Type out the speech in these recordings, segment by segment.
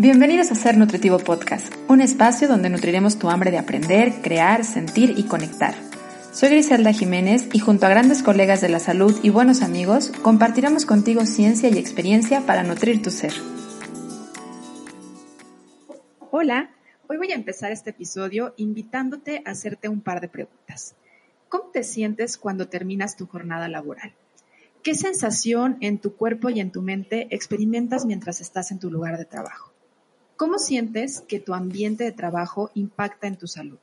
Bienvenidos a Ser Nutritivo Podcast, un espacio donde nutriremos tu hambre de aprender, crear, sentir y conectar. Soy Griselda Jiménez y junto a grandes colegas de la salud y buenos amigos, compartiremos contigo ciencia y experiencia para nutrir tu ser. Hola, hoy voy a empezar este episodio invitándote a hacerte un par de preguntas. ¿Cómo te sientes cuando terminas tu jornada laboral? ¿Qué sensación en tu cuerpo y en tu mente experimentas mientras estás en tu lugar de trabajo? ¿Cómo sientes que tu ambiente de trabajo impacta en tu salud?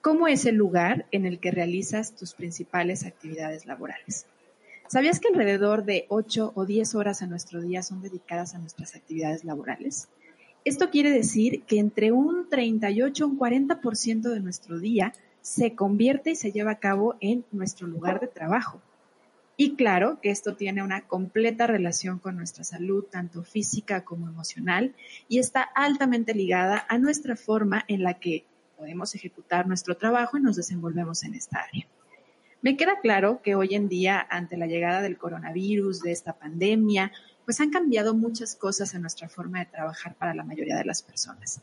¿Cómo es el lugar en el que realizas tus principales actividades laborales? ¿Sabías que alrededor de 8 o 10 horas a nuestro día son dedicadas a nuestras actividades laborales? Esto quiere decir que entre un 38 y un 40% de nuestro día se convierte y se lleva a cabo en nuestro lugar de trabajo. Y claro que esto tiene una completa relación con nuestra salud, tanto física como emocional, y está altamente ligada a nuestra forma en la que podemos ejecutar nuestro trabajo y nos desenvolvemos en esta área. Me queda claro que hoy en día, ante la llegada del coronavirus, de esta pandemia, pues han cambiado muchas cosas en nuestra forma de trabajar para la mayoría de las personas.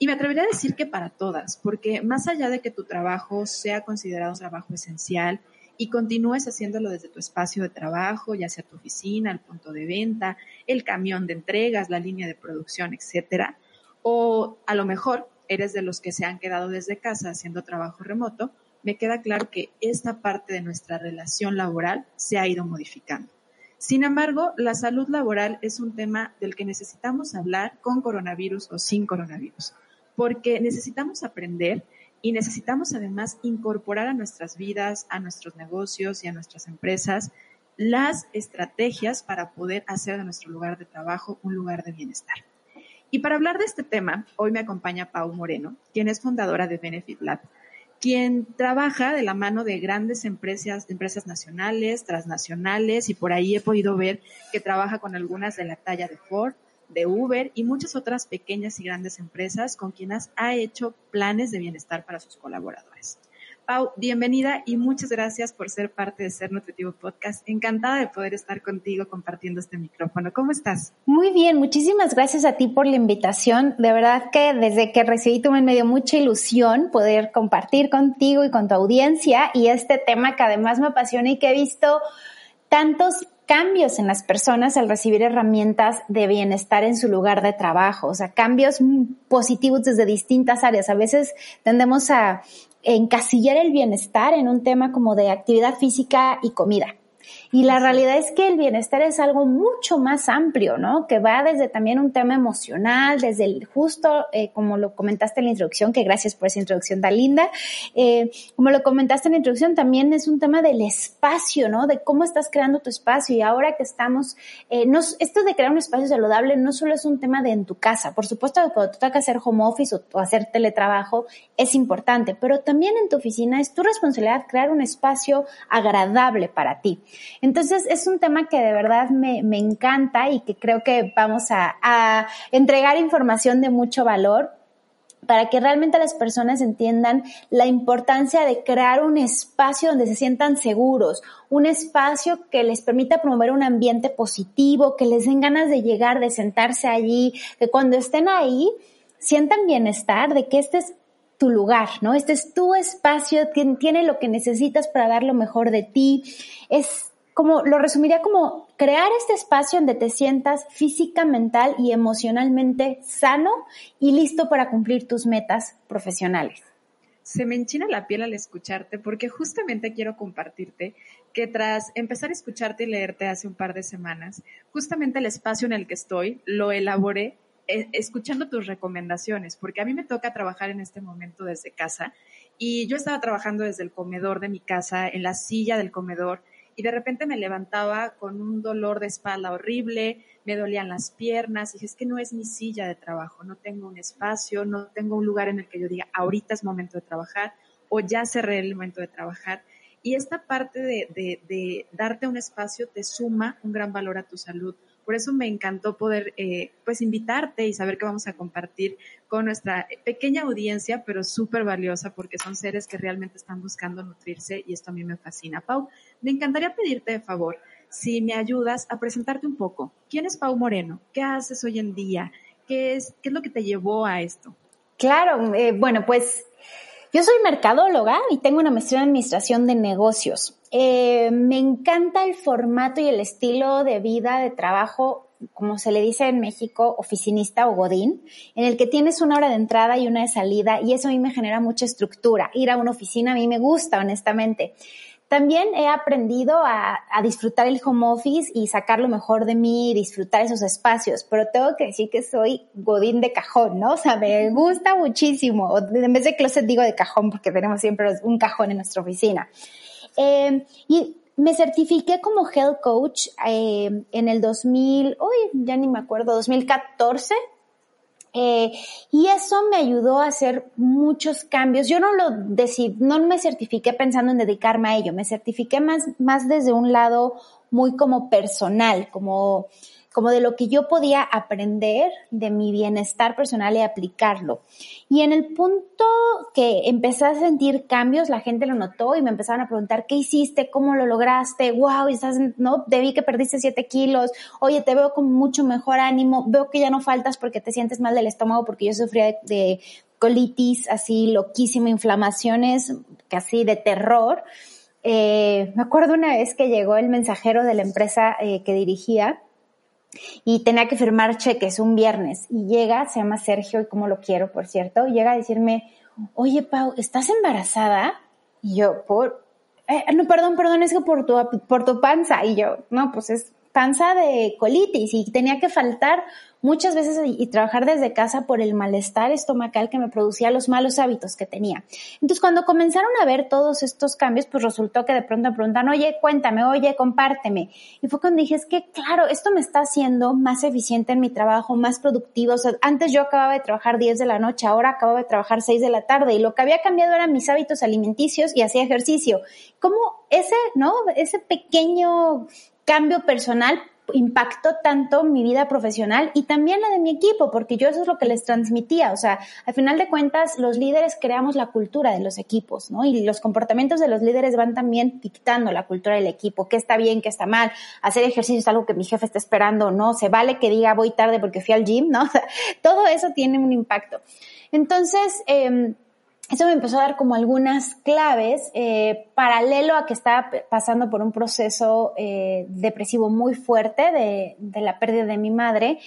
Y me atrevería a decir que para todas, porque más allá de que tu trabajo sea considerado un trabajo esencial, y continúes haciéndolo desde tu espacio de trabajo, ya sea tu oficina, el punto de venta, el camión de entregas, la línea de producción, etcétera. O a lo mejor eres de los que se han quedado desde casa haciendo trabajo remoto, me queda claro que esta parte de nuestra relación laboral se ha ido modificando. Sin embargo, la salud laboral es un tema del que necesitamos hablar con coronavirus o sin coronavirus, porque necesitamos aprender y necesitamos además incorporar a nuestras vidas, a nuestros negocios y a nuestras empresas las estrategias para poder hacer de nuestro lugar de trabajo un lugar de bienestar. Y para hablar de este tema, hoy me acompaña Pau Moreno, quien es fundadora de Benefit Lab, quien trabaja de la mano de grandes empresas, empresas nacionales, transnacionales, y por ahí he podido ver que trabaja con algunas de la talla de Ford, de Uber y muchas otras pequeñas y grandes empresas con quienes ha hecho planes de bienestar para sus colaboradores. Pau, bienvenida y muchas gracias por ser parte de Ser Nutritivo Podcast. Encantada de poder estar contigo compartiendo este micrófono. ¿Cómo estás? Muy bien, muchísimas gracias a ti por la invitación. De verdad que desde que recibí tu me dio mucha ilusión poder compartir contigo y con tu audiencia y este tema que además me apasiona y que he visto tantos cambios en las personas al recibir herramientas de bienestar en su lugar de trabajo, o sea, cambios positivos desde distintas áreas. A veces tendemos a encasillar el bienestar en un tema como de actividad física y comida. Y la realidad es que el bienestar es algo mucho más amplio, ¿no? Que va desde también un tema emocional, desde el justo, eh, como lo comentaste en la introducción, que gracias por esa introducción tan linda, eh, como lo comentaste en la introducción, también es un tema del espacio, ¿no? De cómo estás creando tu espacio y ahora que estamos, eh, no, esto de crear un espacio saludable no solo es un tema de en tu casa, por supuesto cuando tú toca hacer home office o hacer teletrabajo es importante, pero también en tu oficina es tu responsabilidad crear un espacio agradable para ti. Entonces es un tema que de verdad me, encanta y que creo que vamos a, entregar información de mucho valor para que realmente las personas entiendan la importancia de crear un espacio donde se sientan seguros, un espacio que les permita promover un ambiente positivo, que les den ganas de llegar, de sentarse allí, que cuando estén ahí sientan bienestar, de que este es tu lugar, ¿no? Este es tu espacio, tiene lo que necesitas para dar lo mejor de ti. Es como lo resumiría como crear este espacio donde te sientas física, mental y emocionalmente sano y listo para cumplir tus metas profesionales. Se me enchina la piel al escucharte porque justamente quiero compartirte que tras empezar a escucharte y leerte hace un par de semanas, justamente el espacio en el que estoy lo elaboré eh, escuchando tus recomendaciones, porque a mí me toca trabajar en este momento desde casa y yo estaba trabajando desde el comedor de mi casa, en la silla del comedor, y de repente me levantaba con un dolor de espalda horrible, me dolían las piernas, y dije, es que no es mi silla de trabajo, no tengo un espacio, no tengo un lugar en el que yo diga, ahorita es momento de trabajar o ya cerré el momento de trabajar. Y esta parte de, de, de darte un espacio te suma un gran valor a tu salud. Por eso me encantó poder eh, pues invitarte y saber que vamos a compartir con nuestra pequeña audiencia, pero súper valiosa porque son seres que realmente están buscando nutrirse y esto a mí me fascina. Pau, me encantaría pedirte de favor si me ayudas a presentarte un poco. ¿Quién es Pau Moreno? ¿Qué haces hoy en día? ¿Qué es, qué es lo que te llevó a esto? Claro, eh, bueno, pues yo soy mercadóloga y tengo una maestría en administración de negocios. Eh, me encanta el formato y el estilo de vida, de trabajo, como se le dice en México, oficinista o godín, en el que tienes una hora de entrada y una de salida y eso a mí me genera mucha estructura. Ir a una oficina a mí me gusta, honestamente. También he aprendido a, disfrutar el home office y sacar lo mejor de mí, disfrutar esos espacios, pero tengo que decir que soy godín de cajón, ¿no? O sea, me gusta muchísimo. En vez de closet digo de cajón porque tenemos siempre un cajón en nuestra oficina. Eh, y me certifiqué como health coach eh, en el 2000, uy, ya ni me acuerdo, 2014 eh, y eso me ayudó a hacer muchos cambios. Yo no lo decidí, no me certifiqué pensando en dedicarme a ello, me certifiqué más, más desde un lado muy como personal, como como de lo que yo podía aprender de mi bienestar personal y aplicarlo. Y en el punto que empecé a sentir cambios, la gente lo notó y me empezaron a preguntar, ¿qué hiciste? ¿Cómo lo lograste? ¡Wow! Estás, no, debí que perdiste siete kilos. Oye, te veo con mucho mejor ánimo. Veo que ya no faltas porque te sientes mal del estómago porque yo sufría de, colitis así loquísima, inflamaciones casi de terror. Eh, me acuerdo una vez que llegó el mensajero de la empresa eh, que dirigía y tenía que firmar cheques un viernes y llega, se llama Sergio y como lo quiero, por cierto, llega a decirme, oye Pau, ¿estás embarazada? Y yo, por, eh, no, perdón, perdón, es que por tu, por tu panza. Y yo, no, pues es panza de colitis y tenía que faltar muchas veces y, trabajar desde casa por el malestar estomacal que me producía los malos hábitos que tenía. Entonces, cuando comenzaron a ver todos estos cambios, pues resultó que de pronto me preguntan, oye, cuéntame, oye, compárteme. Y fue cuando dije, es que claro, esto me está haciendo más eficiente en mi trabajo, más productivo. Antes yo acababa de trabajar 10 de la noche, ahora acabo de trabajar 6 de la tarde y lo que había cambiado eran mis hábitos alimenticios y hacía ejercicio. Como ese, ¿no? Ese pequeño cambio personal impactó tanto mi vida profesional y también la de mi equipo, porque yo eso es lo que les transmitía. O sea, al final de cuentas, los líderes creamos la cultura de los equipos, ¿no? Y los comportamientos de los líderes van también dictando la cultura del equipo, qué está bien, qué está mal. Hacer ejercicio es algo que mi jefe está esperando, ¿no? Se vale que diga voy tarde porque fui al gym, ¿no? todo eso tiene un impacto. Entonces, eh, eso me empezó a dar como algunas claves, eh, paralelo a que estaba pasando por un proceso eh, depresivo muy fuerte de, de, la pérdida de mi madre.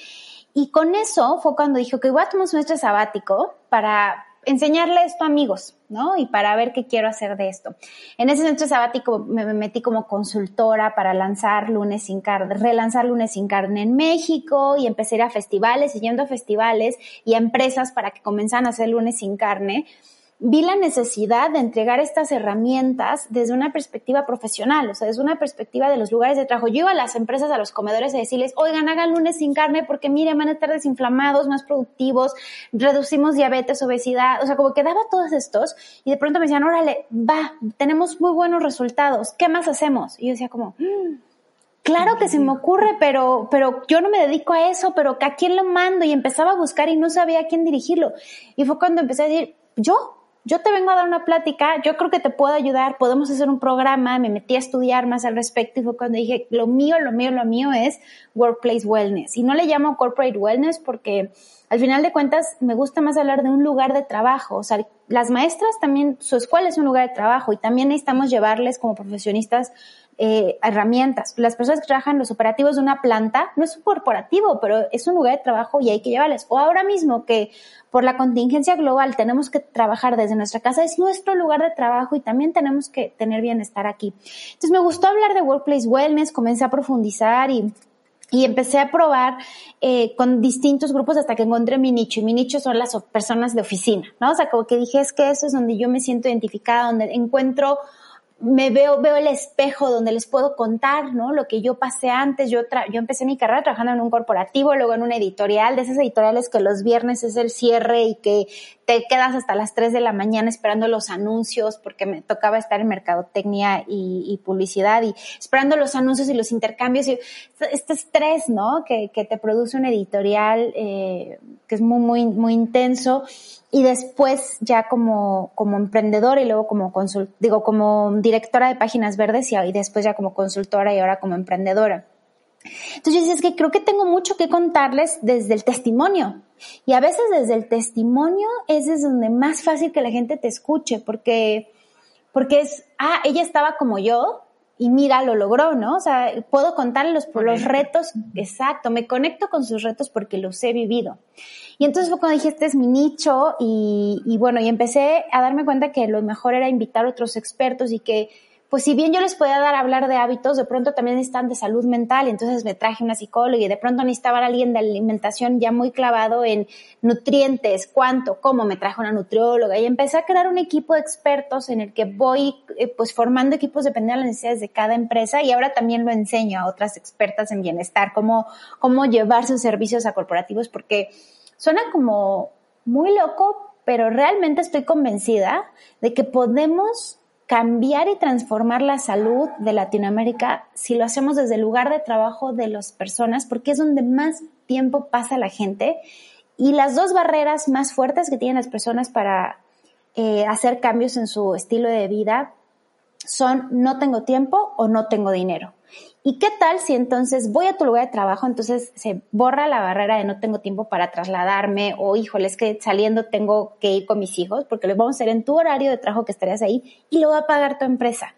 Y con eso fue cuando dije, que voy a tomar un semestre sabático para enseñarle esto a amigos, ¿no? Y para ver qué quiero hacer de esto. En ese semestre sabático me, me metí como consultora para lanzar Lunes sin Carne, relanzar Lunes sin Carne en México y empecé a ir a festivales, yendo a festivales y a empresas para que comenzaran a hacer Lunes sin Carne vi la necesidad de entregar estas herramientas desde una perspectiva profesional, o sea, desde una perspectiva de los lugares de trabajo. Yo iba a las empresas, a los comedores a decirles, oigan, hagan lunes sin carne porque mire, van a estar desinflamados, más productivos, reducimos diabetes, obesidad, o sea, como que daba todos estos y de pronto me decían, órale, va, tenemos muy buenos resultados, ¿qué más hacemos? Y yo decía como, mm, Claro que se me ocurre, pero, pero yo no me dedico a eso, pero ¿a quién lo mando? Y empezaba a buscar y no sabía a quién dirigirlo. Y fue cuando empecé a decir, yo, yo te vengo a dar una plática, yo creo que te puedo ayudar, podemos hacer un programa, me metí a estudiar más al respecto y fue cuando dije, lo mío, lo mío, lo mío es Workplace Wellness. Y no le llamo Corporate Wellness porque al final de cuentas me gusta más hablar de un lugar de trabajo. O sea, las maestras también, su escuela es un lugar de trabajo y también necesitamos llevarles como profesionistas eh, herramientas. Las personas que trabajan los operativos de una planta no es un corporativo, pero es un lugar de trabajo y hay que llevarles. O ahora mismo que por la contingencia global tenemos que trabajar desde nuestra casa, es nuestro lugar de trabajo y también tenemos que tener bienestar aquí. Entonces me gustó hablar de Workplace Wellness, comencé a profundizar y y empecé a probar eh, con distintos grupos hasta que encontré mi nicho. Y mi nicho son las personas de oficina, ¿no? O sea, como que dije, es que eso es donde yo me siento identificada, donde encuentro me veo, veo el espejo donde les puedo contar, ¿no? Lo que yo pasé antes. Yo, yo empecé mi carrera trabajando en un corporativo, luego en una editorial, de esas editoriales que los viernes es el cierre y que te quedas hasta las 3 de la mañana esperando los anuncios porque me tocaba estar en mercadotecnia y, publicidad y esperando los anuncios y los intercambios y este estrés, ¿no? Que, que te produce una editorial eh, que es muy, muy, muy intenso y después ya como, como emprendedora y luego como consult, digo, como directora de páginas verdes y, y después ya como consultora y ahora como emprendedora. Entonces es que creo que tengo mucho que contarles desde el testimonio. Y a veces desde el testimonio es desde donde más fácil que la gente te escuche, porque, porque es, ah, ella estaba como yo, y mira, lo logró, ¿no? O sea, puedo contarle los, los retos, exacto, me conecto con sus retos porque los he vivido. Y entonces fue cuando dije, este es mi nicho y, y bueno, y empecé a darme cuenta que lo mejor era invitar a otros expertos y que pues si bien yo les podía dar a hablar de hábitos, de pronto también necesitan de salud mental, entonces me traje una psicóloga y de pronto necesitaba a alguien de alimentación ya muy clavado en nutrientes, cuánto, cómo, me traje una nutrióloga. Y empecé a crear un equipo de expertos en el que voy eh, pues formando equipos dependiendo de las necesidades de cada empresa y ahora también lo enseño a otras expertas en bienestar, cómo, cómo llevar sus servicios a corporativos, porque suena como muy loco, pero realmente estoy convencida de que podemos cambiar y transformar la salud de Latinoamérica si lo hacemos desde el lugar de trabajo de las personas, porque es donde más tiempo pasa la gente. Y las dos barreras más fuertes que tienen las personas para eh, hacer cambios en su estilo de vida son no tengo tiempo o no tengo dinero. ¿Y qué tal si entonces voy a tu lugar de trabajo, entonces se borra la barrera de no tengo tiempo para trasladarme o híjole, es que saliendo tengo que ir con mis hijos porque lo vamos a hacer en tu horario de trabajo que estarías ahí y lo va a pagar tu empresa?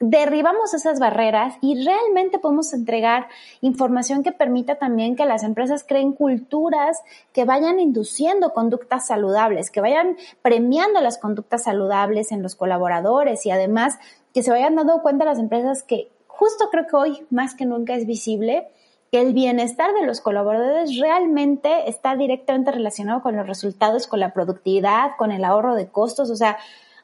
derribamos esas barreras y realmente podemos entregar información que permita también que las empresas creen culturas que vayan induciendo conductas saludables, que vayan premiando las conductas saludables en los colaboradores y además que se vayan dando cuenta las empresas que justo creo que hoy más que nunca es visible que el bienestar de los colaboradores realmente está directamente relacionado con los resultados, con la productividad, con el ahorro de costos. O sea,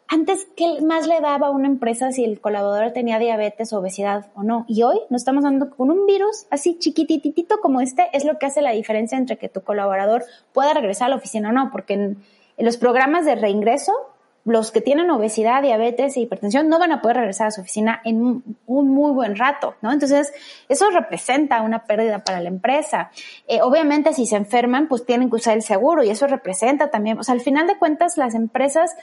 antes, ¿qué más le daba a una empresa si el colaborador tenía diabetes, obesidad o no? Y hoy nos estamos dando con un virus así chiquititito como este, es lo que hace la diferencia entre que tu colaborador pueda regresar a la oficina o no, porque en los programas de reingreso los que tienen obesidad, diabetes e hipertensión no van a poder regresar a su oficina en un, muy buen rato, ¿no? Entonces, eso representa una pérdida para la empresa. Eh, obviamente, si se enferman, pues tienen que usar el seguro y eso representa también, o sea, al final de cuentas, las empresas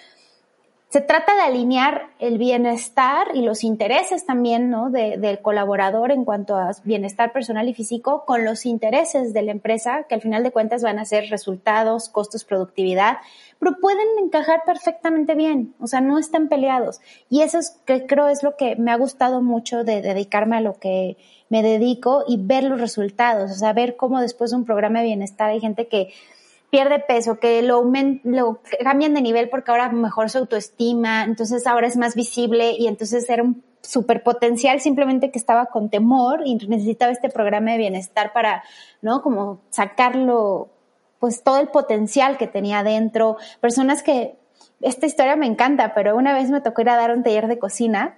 se trata de alinear el bienestar y los intereses también ¿no? del colaborador en cuanto a bienestar personal y físico con los intereses de la empresa, que al final de cuentas van a ser resultados, costos, productividad, pero pueden encajar perfectamente bien, o sea, no están peleados. Y eso es que creo es lo que me ha gustado mucho de dedicarme a lo que me dedico y ver los resultados, o sea, ver cómo después de un programa de bienestar hay gente que pierde peso, que lo, lo cambian de nivel porque ahora mejor su autoestima, entonces ahora es más visible y entonces era un super potencial simplemente que estaba con temor y necesitaba este programa de bienestar para, ¿no? Como sacarlo, pues todo el potencial que tenía dentro. Personas que, esta historia me encanta, pero una vez me tocó ir a dar un taller de cocina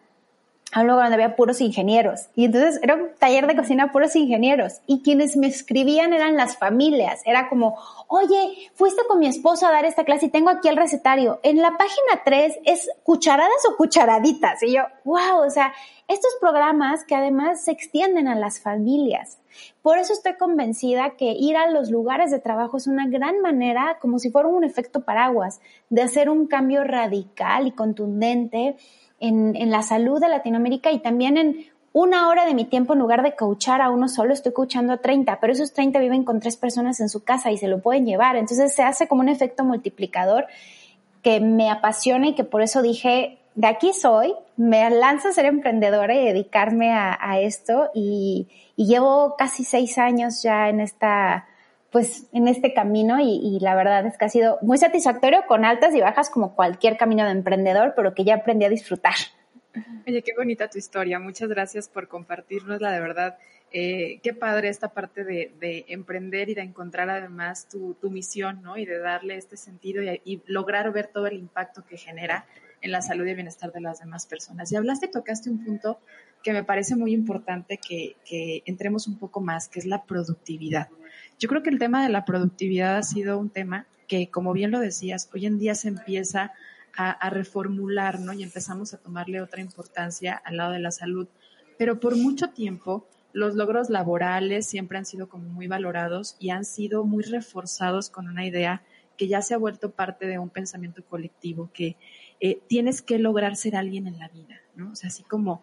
a un lugar donde había puros ingenieros. Y entonces era un taller de cocina puros ingenieros. Y quienes me escribían eran las familias. Era como, oye, fuiste con mi esposo a dar esta clase y tengo aquí el recetario. En la página 3 es cucharadas o cucharaditas. Y yo, wow, o sea, estos programas que además se extienden a las familias. Por eso estoy convencida que ir a los lugares de trabajo es una gran manera, como si fuera un efecto paraguas, de hacer un cambio radical y contundente en, la salud de Latinoamérica y también en una hora de mi tiempo, en lugar de coachar a uno solo, estoy coachando a 30, pero esos 30 viven con tres personas en su casa y se lo pueden llevar. Entonces se hace como un efecto multiplicador que me apasiona y que por eso dije, de aquí soy, me lanzo a ser emprendedora y dedicarme a, esto y, llevo casi seis años ya en esta pues en este camino y, la verdad es que ha sido muy satisfactorio con altas y bajas como cualquier camino de emprendedor, pero que ya aprendí a disfrutar. Oye, qué bonita tu historia. Muchas gracias por compartirnosla, de verdad. Eh, qué padre esta parte de, emprender y de encontrar además tu, misión, ¿no? Y de darle este sentido y, lograr ver todo el impacto que genera en la salud y bienestar de las demás personas. Y hablaste, tocaste un punto que me parece muy importante que entremos un poco más, que es la productividad. Yo creo que el tema de la productividad ha sido un tema que, como bien lo decías, hoy en día se empieza a, reformular, ¿no? Y empezamos a tomarle otra importancia al lado de la salud. Pero por mucho tiempo, los logros laborales siempre han sido como muy valorados y han sido muy reforzados con una idea que ya se ha vuelto parte de un pensamiento colectivo, que eh, tienes que lograr ser alguien en la vida, ¿no? O sea, así como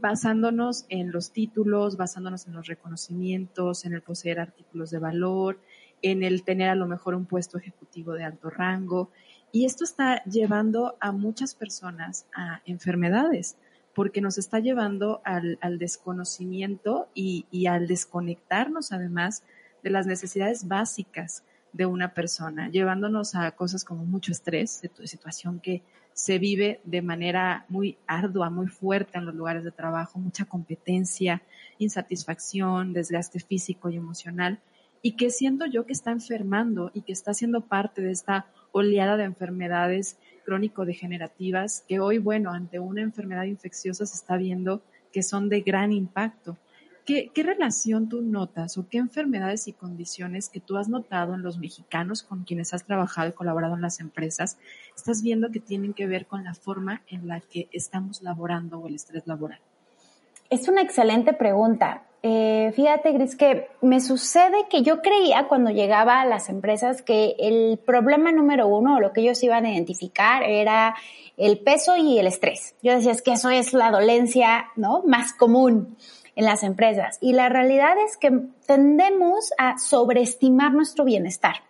basándonos en los títulos, basándonos en los reconocimientos, en el poseer artículos de valor, en el tener a lo mejor un puesto ejecutivo de alto rango. Y esto está llevando a muchas personas a enfermedades, porque nos está llevando al, desconocimiento y, al desconectarnos además de las necesidades básicas de una persona, llevándonos a cosas como mucho estrés, situación que se vive de manera muy ardua, muy fuerte en los lugares de trabajo, mucha competencia, insatisfacción, desgaste físico y emocional, y que siento yo que está enfermando y que está siendo parte de esta oleada de enfermedades crónico-degenerativas que hoy, bueno, ante una enfermedad infecciosa se está viendo que son de gran impacto. ¿Qué, relación tú notas o qué enfermedades y condiciones que tú has notado en los mexicanos con quienes has trabajado y colaborado en las empresas estás viendo que tienen que ver con la forma en la que estamos laborando o el estrés laboral? Es una excelente pregunta. Eh, fíjate, Gris, que me sucede que yo creía cuando llegaba a las empresas que el problema número uno o lo que ellos iban a identificar era el peso y el estrés. Yo decía, es que eso es la dolencia, ¿no? Más común en las empresas. Y la realidad es que tendemos a sobreestimar nuestro bienestar.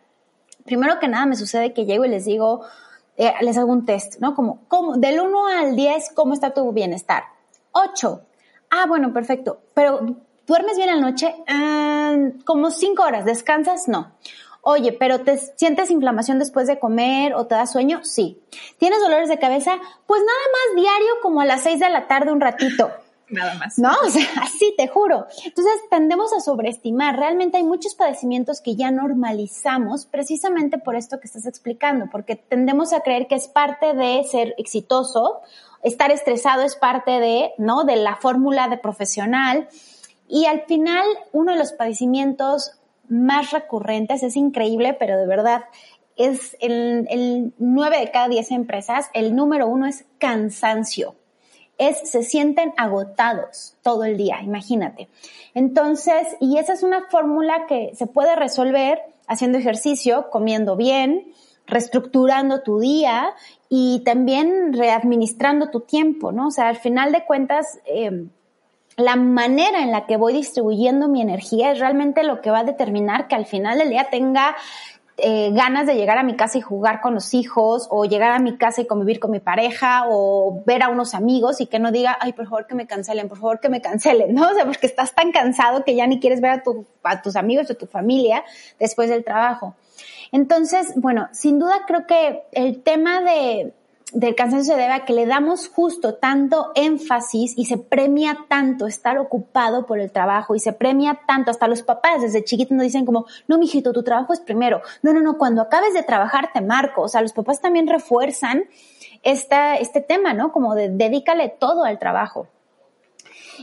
Primero que nada me sucede que llego y les digo, eh, les hago un test, ¿no? Como, ¿cómo, del 1 al 10, ¿cómo está tu bienestar? 8. Ah, bueno, perfecto. Pero, ¿duermes bien la noche? Ah, como 5 horas. ¿Descansas? No. Oye, pero ¿te sientes inflamación después de comer o te da sueño? Sí. ¿Tienes dolores de cabeza? Pues nada más diario como a las 6 de la tarde un ratito. Nada más. No, o sea, así te juro. Entonces tendemos a sobreestimar. Realmente hay muchos padecimientos que ya normalizamos precisamente por esto que estás explicando, porque tendemos a creer que es parte de ser exitoso, estar estresado es parte de, ¿no? De la fórmula de profesional. Y al final, uno de los padecimientos más recurrentes, es increíble, pero de verdad, es el, el 9 de cada 10 empresas, el número uno es cansancio es, se sienten agotados todo el día, imagínate. Entonces, y esa es una fórmula que se puede resolver haciendo ejercicio, comiendo bien, reestructurando tu día y también readministrando tu tiempo, ¿no? O sea, al final de cuentas, em, la manera en la que voy distribuyendo mi energía es realmente lo que va a determinar que al final del día tenga eh, ganas de llegar a mi casa y jugar con los hijos, o llegar a mi casa y convivir con mi pareja, o ver a unos amigos y que no diga, ay, por favor que me cancelen, por favor que me cancelen, ¿no? O sea, porque estás tan cansado que ya ni quieres ver a, tu, a tus amigos o tu familia después del trabajo. Entonces, bueno, sin duda creo que el tema de, del cansancio se debe a que le damos justo tanto énfasis y se premia tanto estar ocupado por el trabajo y se premia tanto, hasta los papás desde chiquitos nos dicen como, no, mijito, tu trabajo es primero. No, no, no, cuando acabes de trabajar te marco. O sea, los papás también refuerzan esta, este tema, ¿no? Como de dedícale todo al trabajo.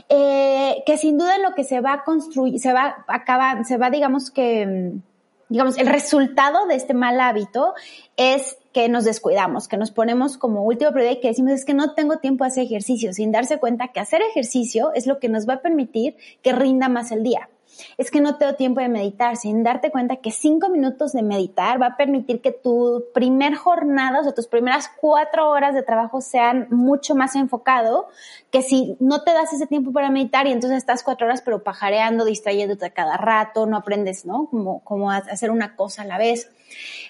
Eh, que sin duda lo que se va a construir, se va a acabar, se va, digamos que, digamos, el resultado de este mal hábito es que nos descuidamos, que nos ponemos como último prioridad y que decimos es que no tengo tiempo a hacer ejercicio, sin darse cuenta que hacer ejercicio es lo que nos va a permitir que rinda más el día es que no tengo tiempo de meditar, sin darte cuenta que cinco minutos de meditar va a permitir que tu primer jornada, o sea, tus primeras cuatro horas de trabajo sean mucho más enfocado que si no te das ese tiempo para meditar y entonces estás cuatro horas pero pajareando, distrayéndote a cada rato, no aprendes, ¿no? Como, como hacer una cosa a la vez.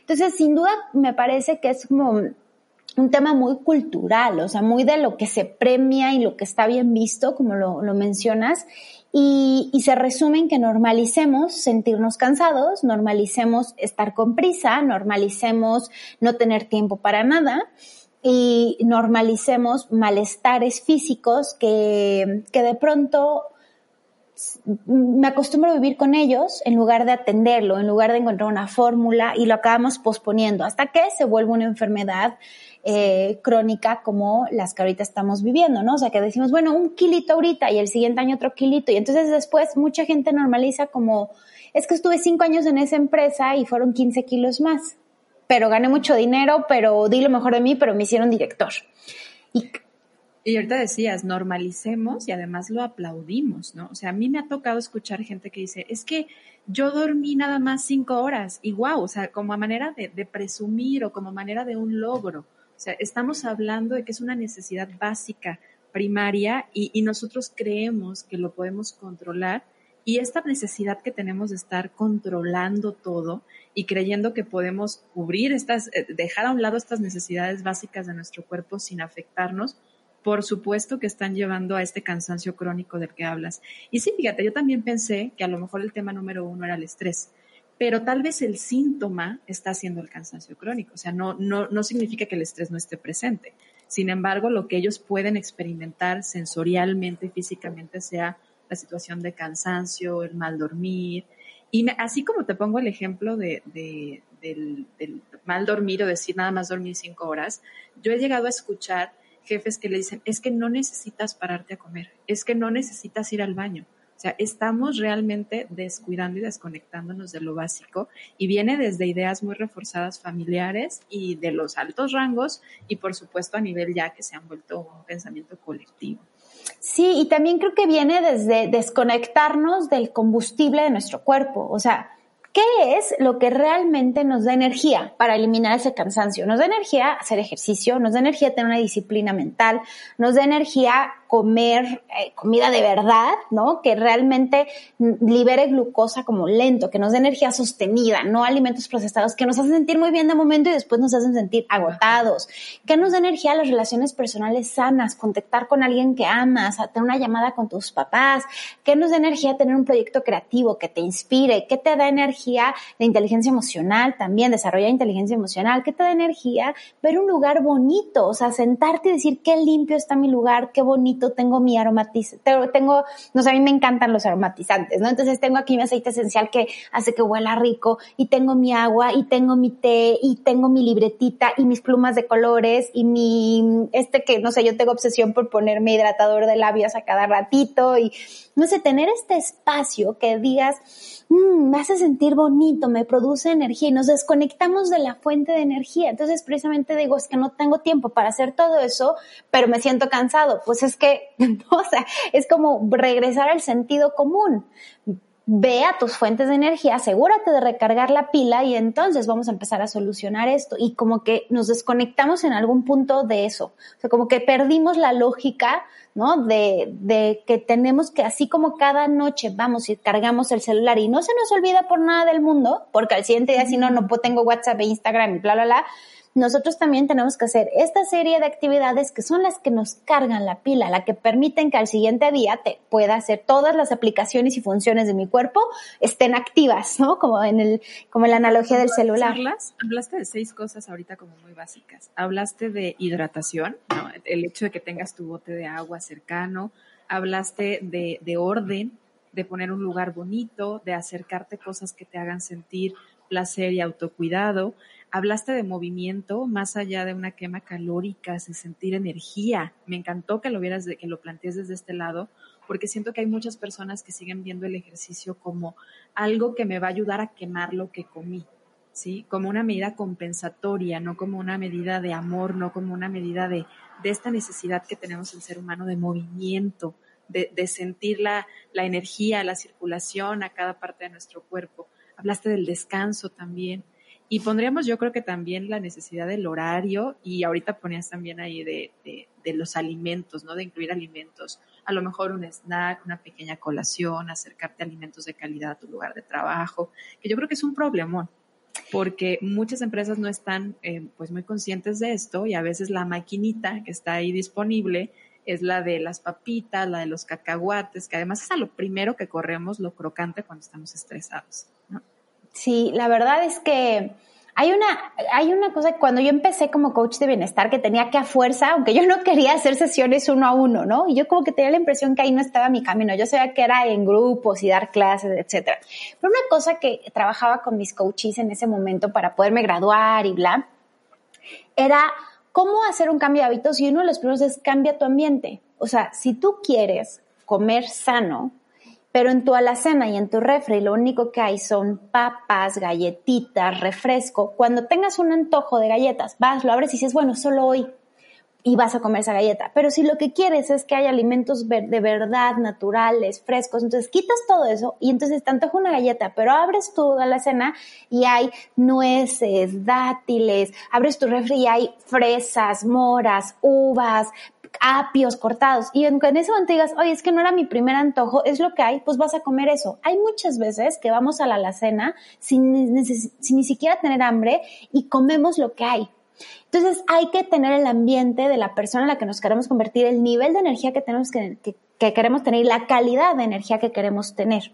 Entonces, sin duda, me parece que es como un tema muy cultural, o sea, muy de lo que se premia y lo que está bien visto, como lo, lo mencionas, y, se resume en que normalicemos sentirnos cansados, normalicemos estar con prisa, normalicemos no tener tiempo para nada y normalicemos malestares físicos que, que de pronto me acostumbro a vivir con ellos en lugar de atenderlo, en lugar de encontrar una fórmula y lo acabamos posponiendo hasta que se vuelve una enfermedad eh, crónica como las que ahorita estamos viviendo, ¿no? O sea, que decimos, bueno, un kilito ahorita y el siguiente año otro kilito. Y entonces después mucha gente normaliza como, es que estuve cinco años en esa empresa y fueron 15 kilos más. Pero gané mucho dinero, pero di lo mejor de mí, pero me hicieron director. Y, ahorita decías, normalicemos y además lo aplaudimos, ¿no? O sea, a mí me ha tocado escuchar gente que dice, es que yo dormí nada más cinco horas y wow, o sea, como a manera de, de presumir o como manera de un logro. O sea, estamos hablando de que es una necesidad básica primaria y, nosotros creemos que lo podemos controlar y esta necesidad que tenemos de estar controlando todo y creyendo que podemos cubrir estas, eh, dejar a un lado estas necesidades básicas de nuestro cuerpo sin afectarnos, por supuesto que están llevando a este cansancio crónico del que hablas. Y sí, fíjate, yo también pensé que a lo mejor el tema número uno era el estrés, pero tal vez el síntoma está siendo el cansancio crónico. O sea, no, no, no significa que el estrés no esté presente. Sin embargo, lo que ellos pueden experimentar sensorialmente físicamente sea la situación de cansancio, el mal dormir. Y así como te pongo el ejemplo de, del, del mal dormir o decir nada más dormir cinco horas, yo he llegado a escuchar jefes que le dicen, es que no necesitas pararte a comer, es que no necesitas ir al baño. O sea, estamos realmente descuidando y desconectándonos de lo básico y viene desde ideas muy reforzadas familiares y de los altos rangos y por supuesto a nivel ya que se han vuelto un pensamiento colectivo. Sí, y también creo que viene desde desconectarnos del combustible de nuestro cuerpo. O sea, ¿Qué es lo que realmente nos da energía para eliminar ese cansancio? Nos da energía hacer ejercicio, nos da energía tener una disciplina mental, nos da energía comer eh, comida de verdad, ¿no? Que realmente libere glucosa como lento, que nos dé energía sostenida, no alimentos procesados que nos hacen sentir muy bien de momento y después nos hacen sentir agotados, que nos da energía las relaciones personales sanas, contactar con alguien que amas, tener una llamada con tus papás, que nos da energía tener un proyecto creativo que te inspire, que te da energía de inteligencia emocional también, desarrollar inteligencia emocional, que te da energía ver un lugar bonito, o sea, sentarte y decir qué limpio está mi lugar, qué bonito tengo mi aromatizante, tengo, no sé, a mí me encantan los aromatizantes, ¿no? Entonces tengo aquí mi aceite esencial que hace que huela rico y tengo mi agua y tengo mi té y tengo mi libretita y mis plumas de colores y mi, este que, no sé, yo tengo obsesión por ponerme hidratador de labios a cada ratito y, no sé, tener este espacio que digas, Mm, me hace sentir bonito, me produce energía y nos desconectamos de la fuente de energía. Entonces, precisamente digo, es que no tengo tiempo para hacer todo eso, pero me siento cansado. Pues es que, o sea, es como regresar al sentido común. Ve a tus fuentes de energía, asegúrate de recargar la pila y entonces vamos a empezar a solucionar esto. Y como que nos desconectamos en algún punto de eso. O sea, como que perdimos la lógica ¿no? De, de, que tenemos que, así como cada noche vamos y cargamos el celular y no se nos olvida por nada del mundo, porque al siguiente día si no, no tengo WhatsApp e Instagram y bla, bla, bla, nosotros también tenemos que hacer esta serie de actividades que son las que nos cargan la pila, la que permiten que al siguiente día te pueda hacer todas las aplicaciones y funciones de mi cuerpo estén activas, ¿no? Como en el, como la analogía del celular. Hablaste de seis cosas ahorita como muy básicas. Hablaste de hidratación, ¿no? El hecho de que tengas tu bote de agua cercano. Hablaste de, de orden, de poner un lugar bonito, de acercarte cosas que te hagan sentir placer y autocuidado Hablaste de movimiento más allá de una quema calórica, de sentir energía. Me encantó que lo vieras, que lo plantees desde este lado, porque siento que hay muchas personas que siguen viendo el ejercicio como algo que me va a ayudar a quemar lo que comí, ¿sí? Como una medida compensatoria, no como una medida de amor, no como una medida de, de esta necesidad que tenemos el ser humano de movimiento, de, de sentir la, la energía, la circulación a cada parte de nuestro cuerpo. Hablaste del descanso también. Y pondríamos yo creo que también la necesidad del horario y ahorita ponías también ahí de, de, los alimentos, ¿no? De incluir alimentos, a lo mejor un snack, una pequeña colación, acercarte alimentos de calidad a tu lugar de trabajo, que yo creo que es un problemón porque muchas empresas no están eh, pues muy conscientes de esto y a veces la maquinita que está ahí disponible es la de las papitas, la de los cacahuates, que además es a lo primero que corremos lo crocante cuando estamos estresados. Sí, la verdad es que hay una, hay una cosa, cuando yo empecé como coach de bienestar, que tenía que a fuerza, aunque yo no quería hacer sesiones uno a uno, ¿no? Y yo como que tenía la impresión que ahí no estaba mi camino. Yo sabía que era en grupos y dar clases, etcétera. Pero una cosa que trabajaba con mis coaches en ese momento para poderme graduar y bla, era cómo hacer un cambio de hábitos y uno de los primeros es cambia tu ambiente. O sea, si tú quieres comer sano, pero en tu alacena y en tu refri lo único que hay son papas, galletitas, refresco. Cuando tengas un antojo de galletas, vas, lo abres y dices, bueno, solo hoy y vas a comer esa galleta. Pero si lo que quieres es que haya alimentos de verdad, naturales, frescos, entonces quitas todo eso y entonces te antoja una galleta, pero abres tu alacena y hay nueces, dátiles, abres tu refri y hay fresas, moras, uvas, apios cortados y en, ese momento digas, oye, es que no era mi primer antojo, es lo que hay, pues vas a comer eso. Hay muchas veces que vamos a la alacena sin, ni siquiera tener hambre y comemos lo que hay. Entonces hay que tener el ambiente de la persona en la que nos queremos convertir, el nivel de energía que tenemos que, que queremos tener y la calidad de energía que queremos tener.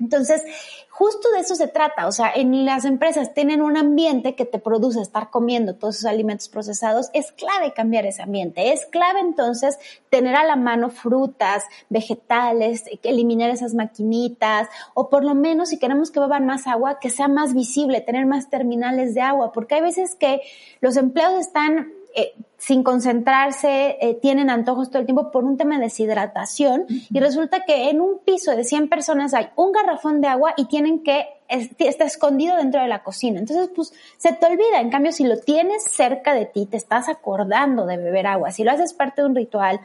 Entonces, justo de eso se trata. O sea, en las empresas tienen un ambiente que te produce estar comiendo todos esos alimentos procesados. Es clave cambiar ese ambiente. Es clave entonces tener a la mano frutas, vegetales, eliminar esas maquinitas o por lo menos si queremos que beban más agua, que sea más visible, tener más terminales de agua, porque hay veces que los empleados están eh, sin concentrarse, eh, tienen antojos todo el tiempo por un tema de deshidratación y resulta que en un piso de 100 personas hay un garrafón de agua y tienen que está escondido dentro de la cocina. Entonces, pues se te olvida. En cambio, si lo tienes cerca de ti, te estás acordando de beber agua, si lo haces parte de un ritual.